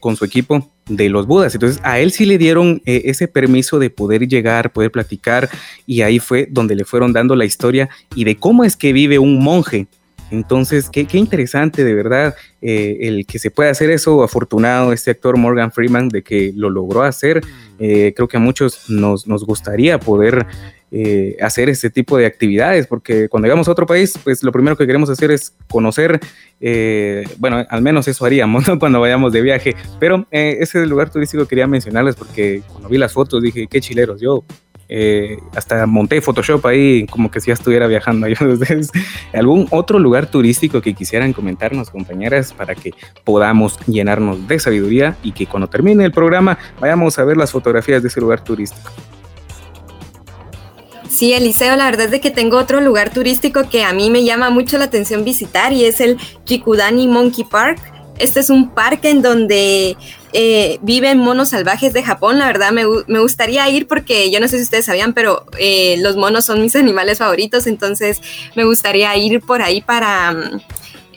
con su equipo de los Budas. Entonces a él sí le dieron ese permiso de poder llegar, poder platicar y ahí fue donde le fueron dando la historia y de cómo es que vive un monje entonces, qué, interesante de verdad eh, el que se pueda hacer eso, afortunado este actor Morgan Freeman de que lo logró hacer. Eh, creo que a muchos nos, nos gustaría poder eh, hacer este tipo de actividades, porque cuando llegamos a otro país, pues lo primero que queremos hacer es conocer, bueno, al menos eso haríamos (laughs) cuando vayamos de viaje, pero ese lugar turístico quería mencionarles porque cuando vi las fotos dije, qué chileros, yo eh, hasta monté Photoshop ahí como que si ya estuviera viajando. (laughs) Entonces, ¿algún otro lugar turístico que quisieran comentarnos, compañeras, para que podamos llenarnos de sabiduría y que cuando termine el programa vayamos a ver las fotografías de ese lugar turístico? Sí, Eliseo, la verdad es que tengo otro lugar turístico que a mí me llama mucho la atención visitar y es el Jikudani Monkey Park. Este es un parque en donde eh, viven monos salvajes de Japón. La verdad me, gustaría ir porque yo no sé si ustedes sabían, pero eh, los monos son mis (laughs) animales favoritos, entonces me gustaría ir por ahí para... Mm,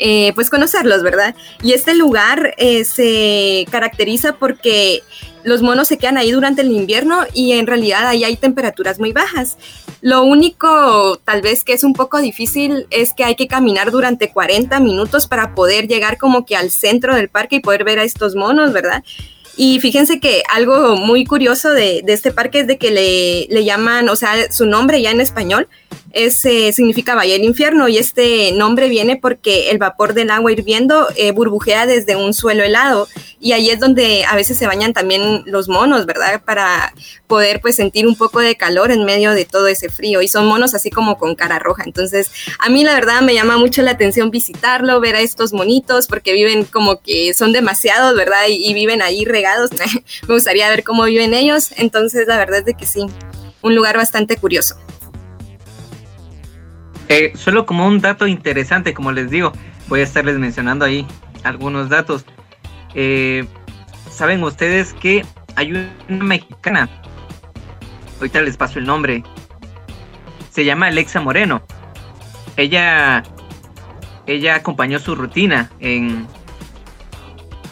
eh, pues conocerlos, ¿verdad? Y este lugar se caracteriza porque los monos se quedan ahí durante el invierno y en realidad ahí hay temperaturas muy bajas. Lo único tal vez que es un poco difícil es que hay que caminar durante 40 minutos para poder llegar como que al centro del parque y poder ver a estos monos, ¿verdad? Y fíjense que algo muy curioso de, este parque es de que le, le, llaman, o sea, su nombre ya en español es, eh, significa Valle del Infierno y este nombre viene porque el vapor del agua hirviendo eh, burbujea desde un suelo helado y ahí es donde a veces se bañan también los monos, ¿verdad? Para poder pues sentir un poco de calor en medio de todo ese frío y son monos así como con cara roja. Entonces a mí la verdad me llama mucho la atención visitarlo, ver a estos monitos porque viven como que son demasiados, ¿verdad? Y, y viven ahí regados. (laughs) me gustaría ver cómo viven ellos. Entonces la verdad es de que sí, un lugar bastante curioso. Eh, solo como un dato interesante, como les digo, voy a estarles mencionando ahí algunos datos. Eh, Saben ustedes que hay una mexicana, ahorita les paso el nombre, se llama Alexa Moreno. Ella, ella acompañó su rutina en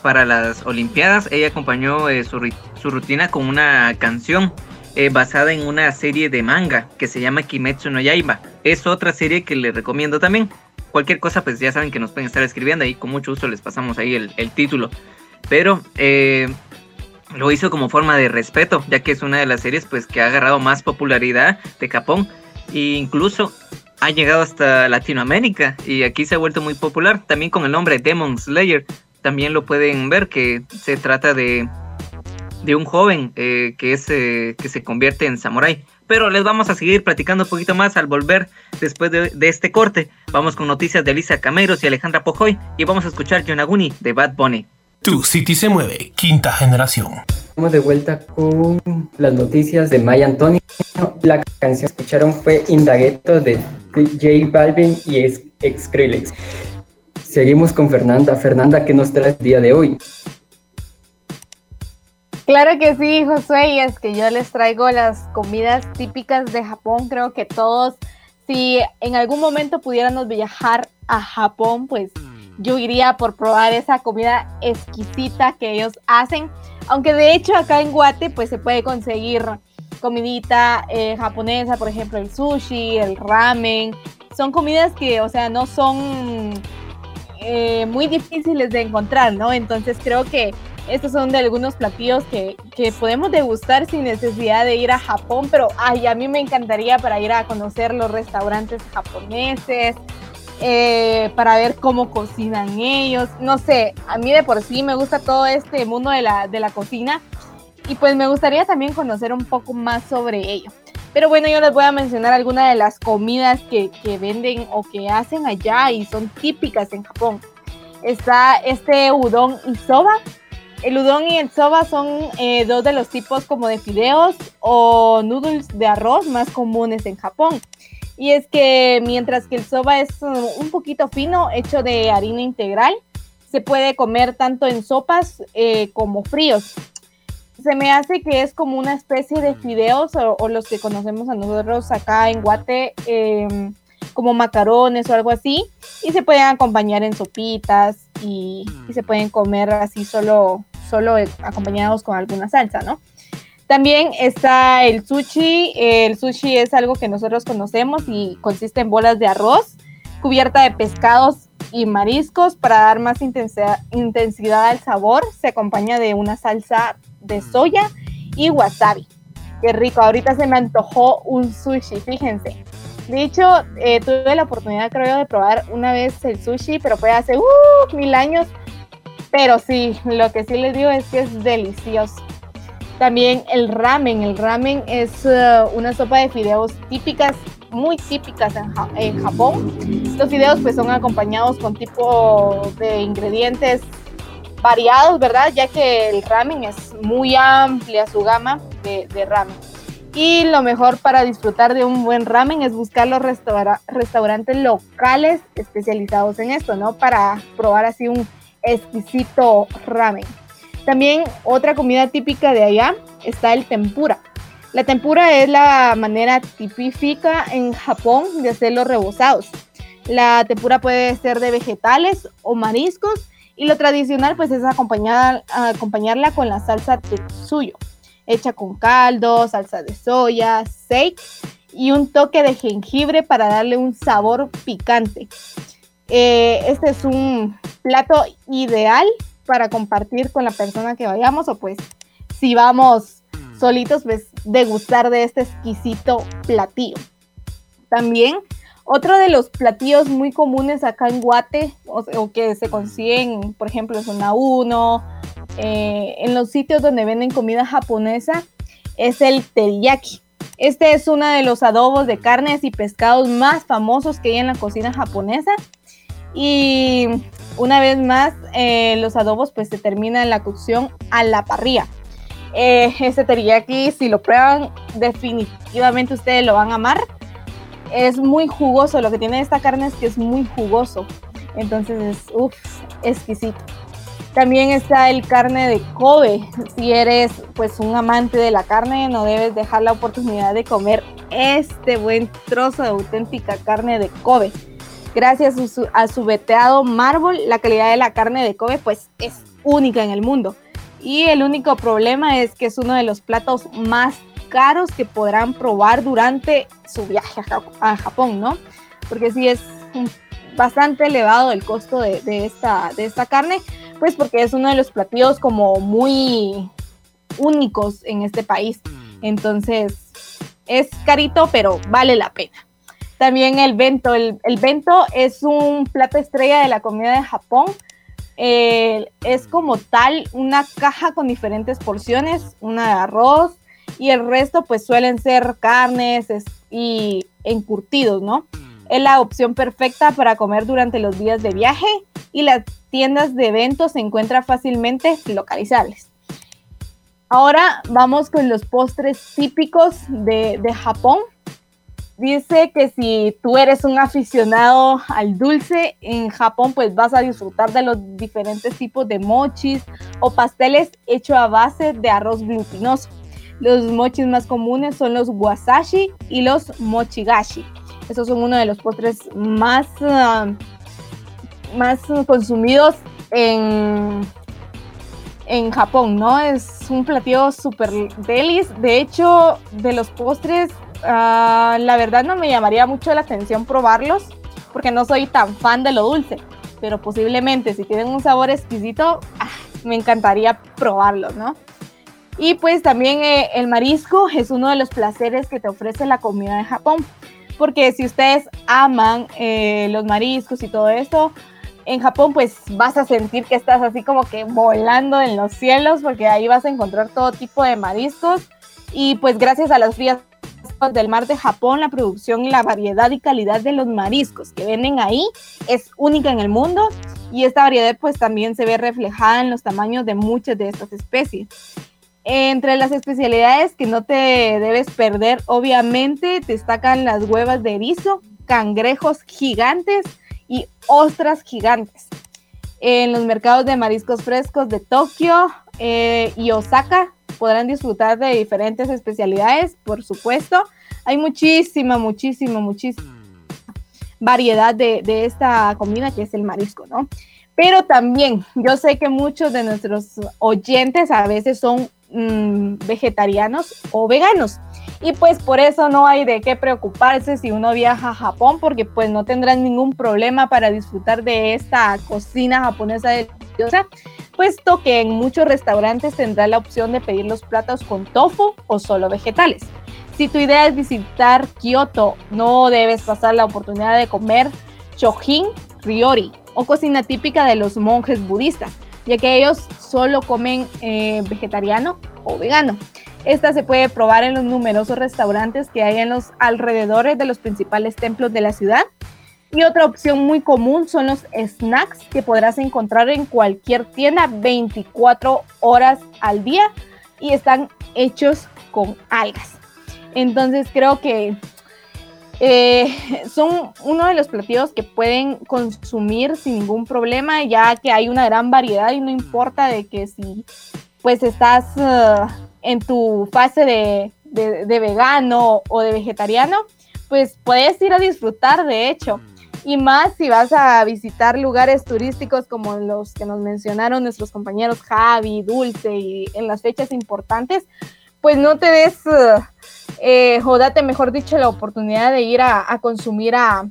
para las Olimpiadas. Ella acompañó eh, su, su rutina con una canción eh, basada en una serie de manga que se llama Kimetsu no Yaiba. Es otra serie que les recomiendo también. Cualquier cosa, pues ya saben que nos pueden estar escribiendo ahí. Con mucho gusto les pasamos ahí el, título. Pero eh, lo hizo como forma de respeto, ya que es una de las series pues que ha agarrado más popularidad de Japón. E incluso ha llegado hasta Latinoamérica y aquí se ha vuelto muy popular. También con el nombre Demon Slayer. También lo pueden ver que se trata de de un joven eh, que, es, eh, que se convierte en samurái. Pero les vamos a seguir platicando un poquito más al volver después de, este corte. Vamos con noticias de Elisa Cameros y Alejandra Pojoy y vamos a escuchar Yonaguni de Bad Bunny. Tu City se mueve, quinta generación. Estamos de vuelta con las noticias de Maya Antonio. La canción que escucharon fue Indagueto de J Balvin y Skrillex. Seguimos con Fernanda. Fernanda, ¿qué nos trae el día de hoy? Claro que sí, Josué, y es que yo les traigo las comidas típicas de Japón. Creo que todos, si en algún momento pudiéramos viajar a Japón, pues yo iría por probar esa comida exquisita que ellos hacen. Aunque de hecho acá en Guate, pues se puede conseguir comidita eh, japonesa, por ejemplo, el sushi, el ramen. Son comidas que, o sea, no son eh, muy difíciles de encontrar, ¿no? Entonces creo que estos son de algunos platillos que, podemos degustar sin necesidad de ir a Japón, pero ay, a mí me encantaría para ir a conocer los restaurantes japoneses, eh, para ver cómo cocinan ellos. No sé, a mí de por sí me gusta todo este mundo de la, de la cocina y pues me gustaría también conocer un poco más sobre ello. Pero bueno, yo les voy a mencionar algunas de las comidas que, que venden o que hacen allá y son típicas en Japón. Está este udon y soba, el udon y el soba son eh, dos de los tipos como de fideos o noodles de arroz más comunes en Japón. Y es que mientras que el soba es un poquito fino, hecho de harina integral, se puede comer tanto en sopas eh, como fríos. se me hace que es como una especie de fideos o, los que conocemos a nosotros acá en Guate, em, como macarones o algo así, y se pueden acompañar en sopitas y, se pueden comer así solo, solo acompañados con alguna salsa, ¿no? También está el sushi. El sushi es algo que nosotros conocemos y consiste en bolas de arroz cubierta de pescados y mariscos para dar más intensidad, intensidad al sabor. Se acompaña de una salsa de soya y wasabi. Qué rico, ahorita se me antojó un sushi, fíjense. De hecho, eh, tuve la oportunidad, creo de probar una vez el sushi, pero fue hace uh, mil años. Pero sí, lo que sí les digo es que es delicioso. También el ramen. El ramen es eh, una sopa de fideos típicas, muy típicas en, Japón. Estos fideos pues son acompañados con tipo de ingredientes variados, ¿verdad? Ya que el ramen es muy amplia su gama de, ramen. Y lo mejor para disfrutar de un buen ramen es buscar los restaurantes locales especializados en esto, ¿no? Para probar así un exquisito ramen. También otra comida típica de allá está el tempura. La tempura es la manera típica en Japón de hacer los rebozados. La tempura puede ser de vegetales o mariscos y lo tradicional pues es acompañarla con la salsa tetsuyo, hecha con caldo, salsa de soya, sake y un toque de jengibre para darle un sabor picante. Eh, este es un plato ideal para compartir con la persona que vayamos o pues si vamos solitos, pues degustar de este exquisito platillo. También otro de los platillos muy comunes acá en Guate o, que se consiguen, por ejemplo, en Zona 1, eh, en los sitios donde venden comida japonesa, es el teriyaki. Este es uno de los adobos de carnes y pescados más famosos que hay en la cocina japonesa. Y una vez más, eh, los adobos pues se terminan la cocción a la parrilla. Eh, este teriyaki, si lo prueban, definitivamente ustedes lo van a amar. Es muy jugoso, lo que tiene esta carne es que es muy jugoso. Entonces es uff, exquisito. También está el carne de Kobe. Si eres pues un amante de la carne, no debes dejar la oportunidad de comer este buen trozo de auténtica carne de Kobe. Gracias a su, veteado mármol, la calidad de la carne de Kobe pues es única en el mundo. Y el único problema es que es uno de los platos más caros que podrán probar durante su viaje a, Japón, ¿no? Porque sí es bastante elevado el costo de, esta, de esta carne, pues porque es uno de los platillos como muy únicos en este país. Entonces es carito, pero vale la pena. También el bento. El, bento es un plato estrella de la comida de Japón. Eh, es como tal una caja con diferentes porciones, una de arroz y el resto pues suelen ser carnes y encurtidos, ¿no? Es la opción perfecta para comer durante los días de viaje y las tiendas de eventos se encuentran fácilmente localizables. Ahora vamos con los postres típicos de, de Japón dice que si tú eres un aficionado al dulce, en Japón pues vas a disfrutar de los diferentes tipos de mochis o pasteles hechos a base de arroz glutinoso. Los mochis más comunes son los wasashi y los mochigashi. Esos son uno de los postres más, ah, más consumidos en, en Japón, ¿no? Es un platillo súper delis. De hecho, de los postres Ah, la verdad no me llamaría mucho la atención probarlos porque no soy tan fan de lo dulce, pero posiblemente si tienen un sabor exquisito, ah, me encantaría probarlos, ¿no? Y pues también eh, el marisco es uno de los placeres que te ofrece la comida de Japón, porque si ustedes aman eh, los mariscos y todo eso, en Japón pues vas a sentir que estás así como que volando en los cielos, porque ahí vas a encontrar todo tipo de mariscos y pues gracias a las frías del mar de Japón, la producción y la variedad y calidad de los mariscos que venden ahí es única en el mundo y esta variedad pues también se ve reflejada en los tamaños de muchas de estas especies. Entre las especialidades que no te debes perder, obviamente destacan las huevas de erizo, cangrejos gigantes y ostras gigantes. En los mercados de mariscos frescos de Tokio eh, y Osaka podrán disfrutar de diferentes especialidades, por supuesto. Hay muchísima, muchísima, muchísima variedad de, esta comida que es el marisco, ¿no? Pero también yo sé que muchos de nuestros oyentes a veces son mm, vegetarianos o veganos. Y pues por eso no hay de qué preocuparse si uno viaja a Japón, porque pues no tendrán ningún problema para disfrutar de esta cocina japonesa deliciosa, puesto que en muchos restaurantes tendrá la opción de pedir los platos con tofu o solo vegetales. Si tu idea es visitar Kioto, no debes pasar la oportunidad de comer chojin ryori o cocina típica de los monjes budistas, ya que ellos solo comen eh, vegetariano o vegano. Esta se puede probar en los numerosos restaurantes que hay en los alrededores de los principales templos de la ciudad. Y otra opción muy común son los snacks que podrás encontrar en cualquier tienda 24 horas al día y están hechos con algas. Entonces creo que eh, son uno de los platillos que pueden consumir sin ningún problema, ya que hay una gran variedad y no importa de que si pues estás uh, en tu fase de, vegano o de vegetariano, pues puedes ir a disfrutar, de hecho. Y más si vas a visitar lugares turísticos como los que nos mencionaron nuestros compañeros Javi, Dulce y en las fechas importantes, pues no te des, uh, eh, jodate, mejor dicho, la oportunidad de ir a, consumir a,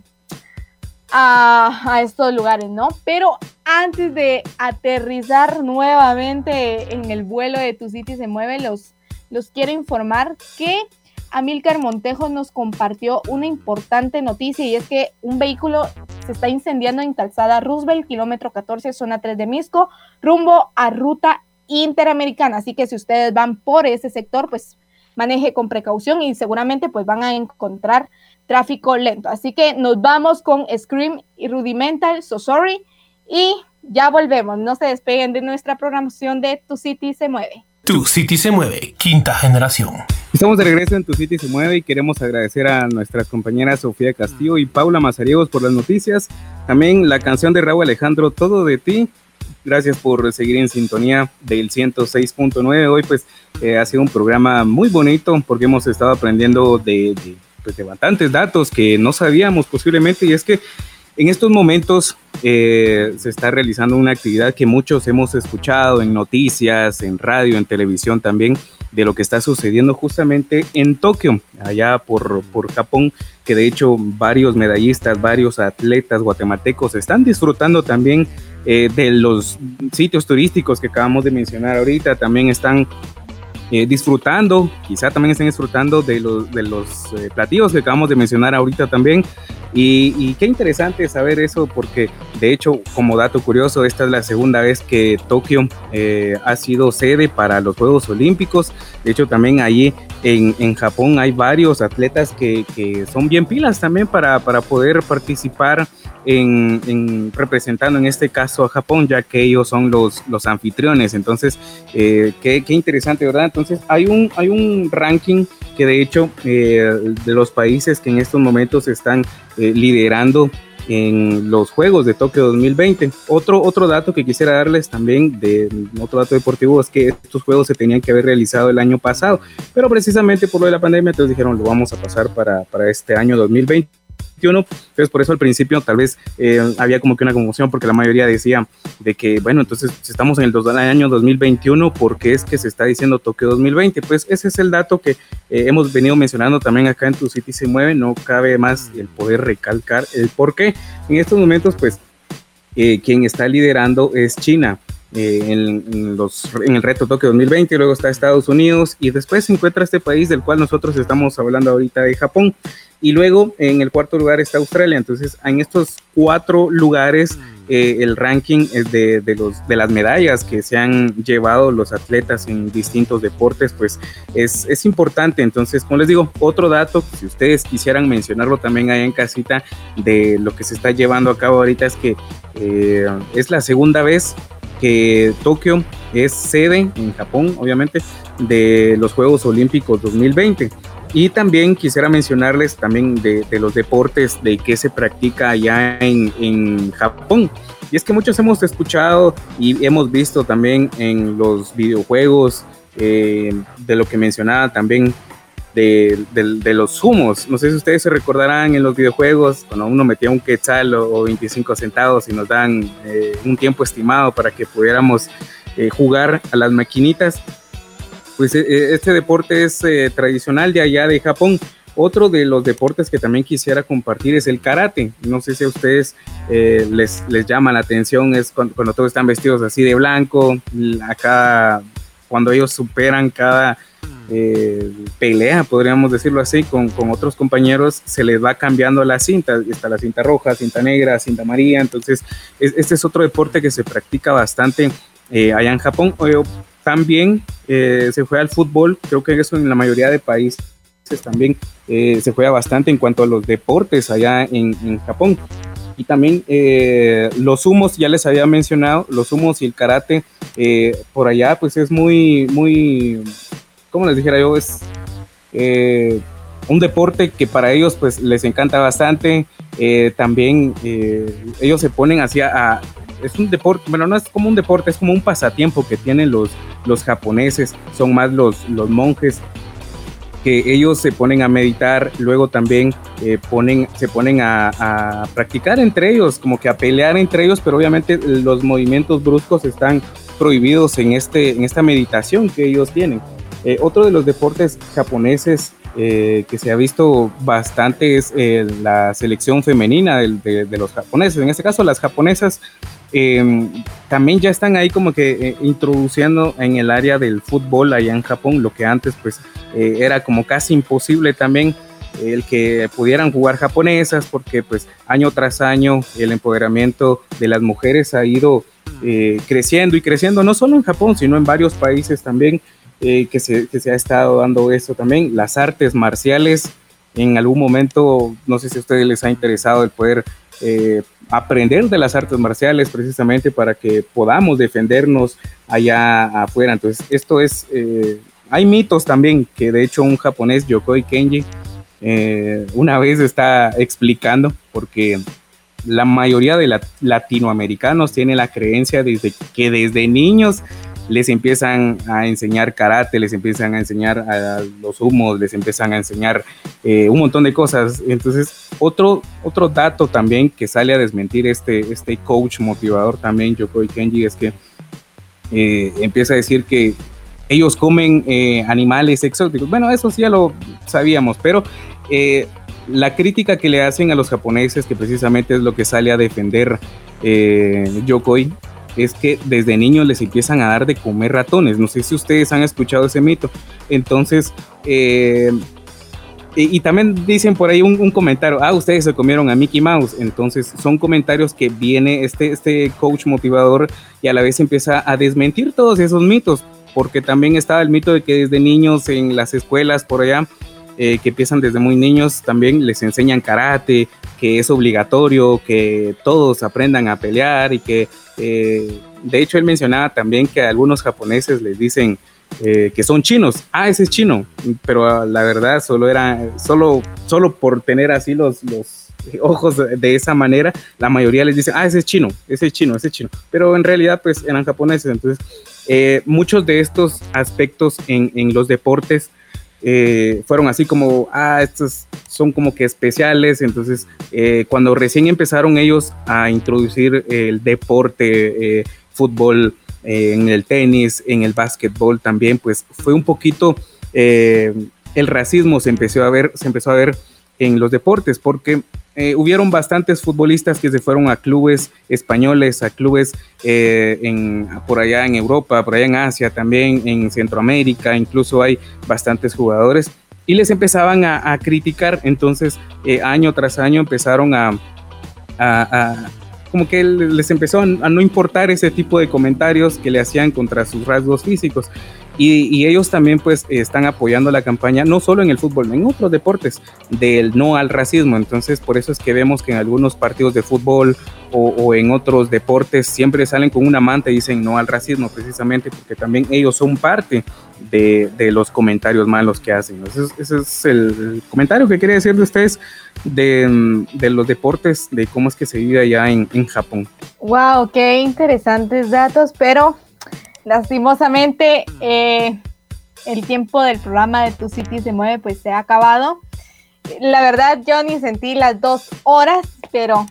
a, estos lugares, ¿no? Pero antes de aterrizar nuevamente en el vuelo de Tu City se mueve, los, los quiero informar que Amilcar Montejo nos compartió una importante noticia y es que un vehículo se está incendiando en Calzada Roosevelt, kilómetro 14, zona 3 de Misco, rumbo a ruta interamericana. Así que si ustedes van por ese sector, pues maneje con precaución y seguramente pues van a encontrar tráfico lento. Así que nos vamos con Scream y Rudimental, So Sorry y ya volvemos. No se despeguen de nuestra programación de Tu City se mueve. Tu City se mueve, quinta generación. Estamos de regreso en Tu City se mueve y queremos agradecer a nuestras compañeras Sofía Castillo y Paula Mazariegos por las noticias. También la canción de Raúl Alejandro, Todo de ti. Gracias por seguir en sintonía del 106.9. Hoy pues eh, ha sido un programa muy bonito porque hemos estado aprendiendo de, pues, de bastantes datos que no sabíamos posiblemente y es que en estos momentos eh, se está realizando una actividad que muchos hemos escuchado en noticias, en radio, en televisión también, de lo que está sucediendo justamente en Tokio, allá por, por Japón, que de hecho varios medallistas, varios atletas guatemaltecos están disfrutando también eh, de los sitios turísticos que acabamos de mencionar ahorita, también están eh, disfrutando, quizá también estén disfrutando de los, de los eh, platillos que acabamos de mencionar ahorita también. Y, qué interesante saber eso porque de hecho, como dato curioso, esta es la segunda vez que Tokio eh, ha sido sede para los Juegos Olímpicos. De hecho, también allí en, en Japón hay varios atletas que, que, son bien pilas también para, para poder participar en, representando en este caso a Japón, ya que ellos son los, los anfitriones. Entonces, eh, qué, qué, interesante, ¿verdad? Entonces, hay un, hay un ranking que de hecho eh, de los países que en estos momentos están eh, liderando en los Juegos de Tokio 2020. Otro, otro dato que quisiera darles también, de otro dato deportivo, es que estos Juegos se tenían que haber realizado el año pasado, pero precisamente por lo de la pandemia, entonces dijeron, lo vamos a pasar para, para este año 2020 entonces por eso al principio tal vez eh, había como que una conmoción porque la mayoría decía de que, bueno, entonces si estamos en el, dos, año 2021, ¿por qué es que se está diciendo Tokio 2020? Pues ese es el dato que eh, hemos venido mencionando también acá en Tu City se mueve, no cabe más el poder recalcar el por qué. En estos momentos, pues, eh, quien está liderando es China. en, los, en el reto Tokio 2020, luego está Estados Unidos y después se encuentra este país del cual nosotros estamos hablando ahorita de Japón. Y luego en el cuarto lugar está Australia. Entonces, en estos cuatro lugares, eh, el ranking de, de, los, de las medallas que se han llevado los atletas en distintos deportes, pues es, es importante. Entonces, como les digo, otro dato, si ustedes quisieran mencionarlo también ahí en casita, de lo que se está llevando a cabo ahorita, es que eh, es la segunda vez que Tokio es sede en Japón, obviamente, de los Juegos Olímpicos 2020. Y también quisiera mencionarles también de, los deportes de que se practica allá en, en, Japón. Y es que muchos hemos escuchado y hemos visto también en los videojuegos de lo que mencionaba también de, los humos. No sé si ustedes se recordarán en los videojuegos, cuando uno metía un quetzal o, 25 centavos y nos dan un tiempo estimado para que pudiéramos jugar a las maquinitas. Pues este deporte es tradicional de allá de Japón otro de los deportes que también quisiera compartir es el karate. No sé si a ustedes eh, les, les llama la atención, es cuando, todos están vestidos así de blanco, acá cuando ellos superan cada eh, pelea, podríamos decirlo así, con, otros compañeros, se les va cambiando la cinta, está la cinta roja, cinta negra, cinta amarilla, entonces este es otro deporte que se practica bastante eh, allá en Japón. También se juega al fútbol, creo que eso en la mayoría de países también eh, se juega bastante en cuanto a los deportes allá en, Japón. Y también eh, los humos, ya les había mencionado, los humos y el karate eh, por allá, pues es muy, muy, como les dijera yo, es un deporte que para ellos pues les encanta bastante. también ellos se ponen hacia a, es un deporte, bueno, no es como un deporte, es como un pasatiempo que tienen los, los japoneses, son más los, los monjes que ellos se ponen a meditar, luego también eh, ponen, se ponen a, practicar entre ellos, como que a pelear entre ellos, pero obviamente los movimientos bruscos están prohibidos en, este, en esta meditación que ellos tienen. Eh, otro de los deportes japoneses eh, que se ha visto bastante es la selección femenina de, de, los japoneses. En este caso, las japonesas también ya están ahí como que introduciendo en el área del fútbol allá en Japón, lo que antes pues eh, era como casi imposible también el que pudieran jugar japonesas porque pues año tras año el empoderamiento de las mujeres ha ido eh, creciendo y creciendo no solo en Japón sino en varios países también eh, que, se, que, se, ha estado dando esto también. Las artes marciales en algún momento no sé si a ustedes les ha interesado el poder aprender de las artes marciales precisamente para que podamos defendernos allá afuera. Entonces esto es hay mitos también que de hecho un japonés, Yokoi Kenji, eh, una vez está explicando, porque la mayoría de latinoamericanos tiene la creencia desde que desde niños les empiezan a enseñar karate, les empiezan a enseñar a los humos, les empiezan a enseñar eh, un montón de cosas. Entonces, otro, otro dato también que sale a desmentir este, este coach motivador también, Yokoi Kenji, es que eh, empieza a decir que ellos comen eh, animales exóticos. Bueno, eso sí ya lo sabíamos, pero la crítica que le hacen a los japoneses, que precisamente es lo que sale a defender Yokoi, es que desde niños les empiezan a dar de comer ratones. No sé si ustedes han escuchado ese mito. Entonces, y, también dicen por ahí un, comentario, ah, ustedes se comieron a Mickey Mouse. Entonces son comentarios que viene este, este coach motivador y a la vez empieza a desmentir todos esos mitos porque también estaba el mito de que desde niños en las escuelas por allá, eh, que empiezan desde muy niños, también les enseñan karate, que es obligatorio, que todos aprendan a pelear y que, eh, de hecho, él mencionaba también que algunos japoneses les dicen eh, que son chinos. Ah, ese es chino, pero la verdad solo era, solo, solo por tener así los, los ojos de esa manera, la mayoría les dice, ah, ese es chino, ese es chino, ese es chino, pero en realidad pues eran japoneses, entonces muchos de estos aspectos en, en los deportes eh, fueron así como, ah, estos son como que especiales, entonces eh, cuando recién empezaron ellos a introducir el deporte, fútbol, en el tenis, en el básquetbol también, pues fue un poquito, el racismo se empezó a ver, se empezó a ver en los deportes, porque eh, hubieron bastantes futbolistas que se fueron a clubes españoles, a clubes eh, en, por allá en Europa, por allá en Asia, también en Centroamérica, incluso hay bastantes jugadores y les empezaban a, criticar, entonces eh, año tras año empezaron a, como que les empezó a no importar ese tipo de comentarios que le hacían contra sus rasgos físicos. Y, ellos también pues están apoyando la campaña, no solo en el fútbol, en otros deportes, del no al racismo. Entonces por eso es que vemos que en algunos partidos de fútbol o, en otros deportes siempre salen con una manta y dicen no al racismo, precisamente porque también ellos son parte de, los comentarios malos que hacen. Ese, es el comentario que quería decir de ustedes de, los deportes, de cómo es que se vive allá en, en Japón. Wow, qué interesantes datos, pero lastimosamente, eh, el tiempo del programa de Tu City se mueve pues se ha acabado. La verdad yo ni sentí las dos horas, pero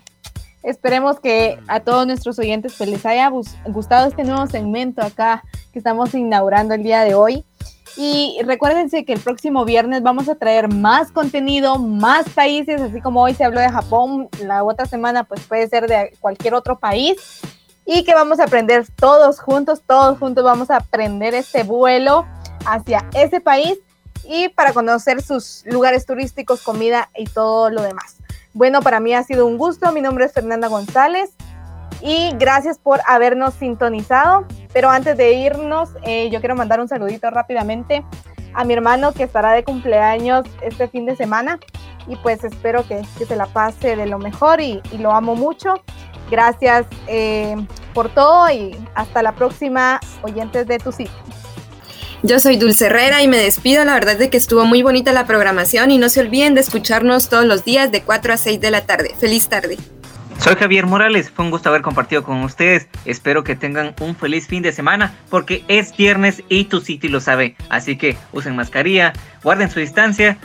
esperemos que a todos nuestros oyentes pues les haya gustado este nuevo segmento acá que estamos inaugurando el día de hoy. Y recuérdense que el próximo viernes vamos a traer más contenido, más países, así como hoy se habló de Japón, la otra semana pues puede ser de cualquier otro país. Y que vamos a aprender todos juntos, todos juntos vamos a aprender este vuelo hacia ese país y para conocer sus lugares turísticos, comida y todo lo demás. Bueno, para mí ha sido un gusto. Mi nombre es Fernanda González y gracias por habernos sintonizado. Pero antes de irnos, eh, yo quiero mandar un saludito rápidamente a mi hermano que estará de cumpleaños este fin de semana y pues espero que, se la pase de lo mejor y, lo amo mucho. Gracias eh, por todo y hasta la próxima, oyentes de tu sitio. Yo soy Dulce Herrera y me despido. La verdad es de que estuvo muy bonita la programación y no se olviden de escucharnos todos los días de 4 a 6 de la tarde. Feliz tarde. Soy Javier Morales, fue un gusto haber compartido con ustedes. Espero que tengan un feliz fin de semana porque es viernes y tu sitio lo sabe. Así que usen mascarilla, guarden su distancia,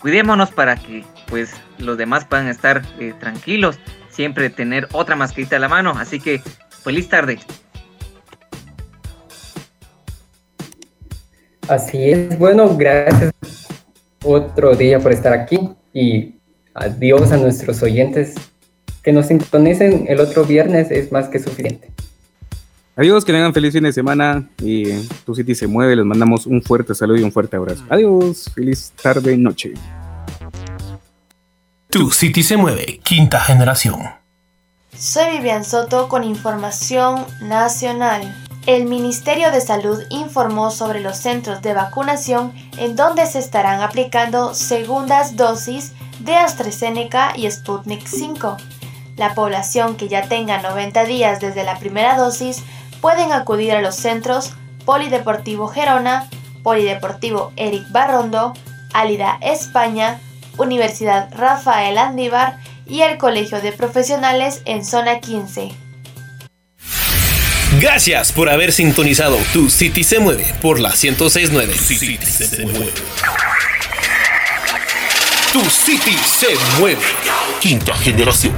cuidémonos para que pues los demás puedan estar eh, tranquilos. Siempre tener otra mascarita a la mano. Así que feliz tarde. Así es, bueno, gracias otro día por estar aquí y adiós a nuestros oyentes. Que nos sintonicen el otro viernes es más que suficiente. Adiós, que tengan feliz fin de semana y tu City se mueve. Les mandamos un fuerte saludo y un fuerte abrazo. Adiós, feliz tarde y noche. Tu City se mueve, quinta generación. Soy Vivian Soto con información nacional. El Ministerio de Salud informó sobre los centros de vacunación en donde se estarán aplicando segundas dosis de AstraZeneca y Sputnik 5. La población que ya tenga 90 días desde la primera dosis pueden acudir a los centros Polideportivo Gerona, Polideportivo Eric Barrondo, Alida España, Universidad Rafael Andívar y el Colegio de Profesionales en Zona 15. Gracias por haber sintonizado Tu City se mueve por la 1069. City se mueve. Tu City se mueve. Quinta generación.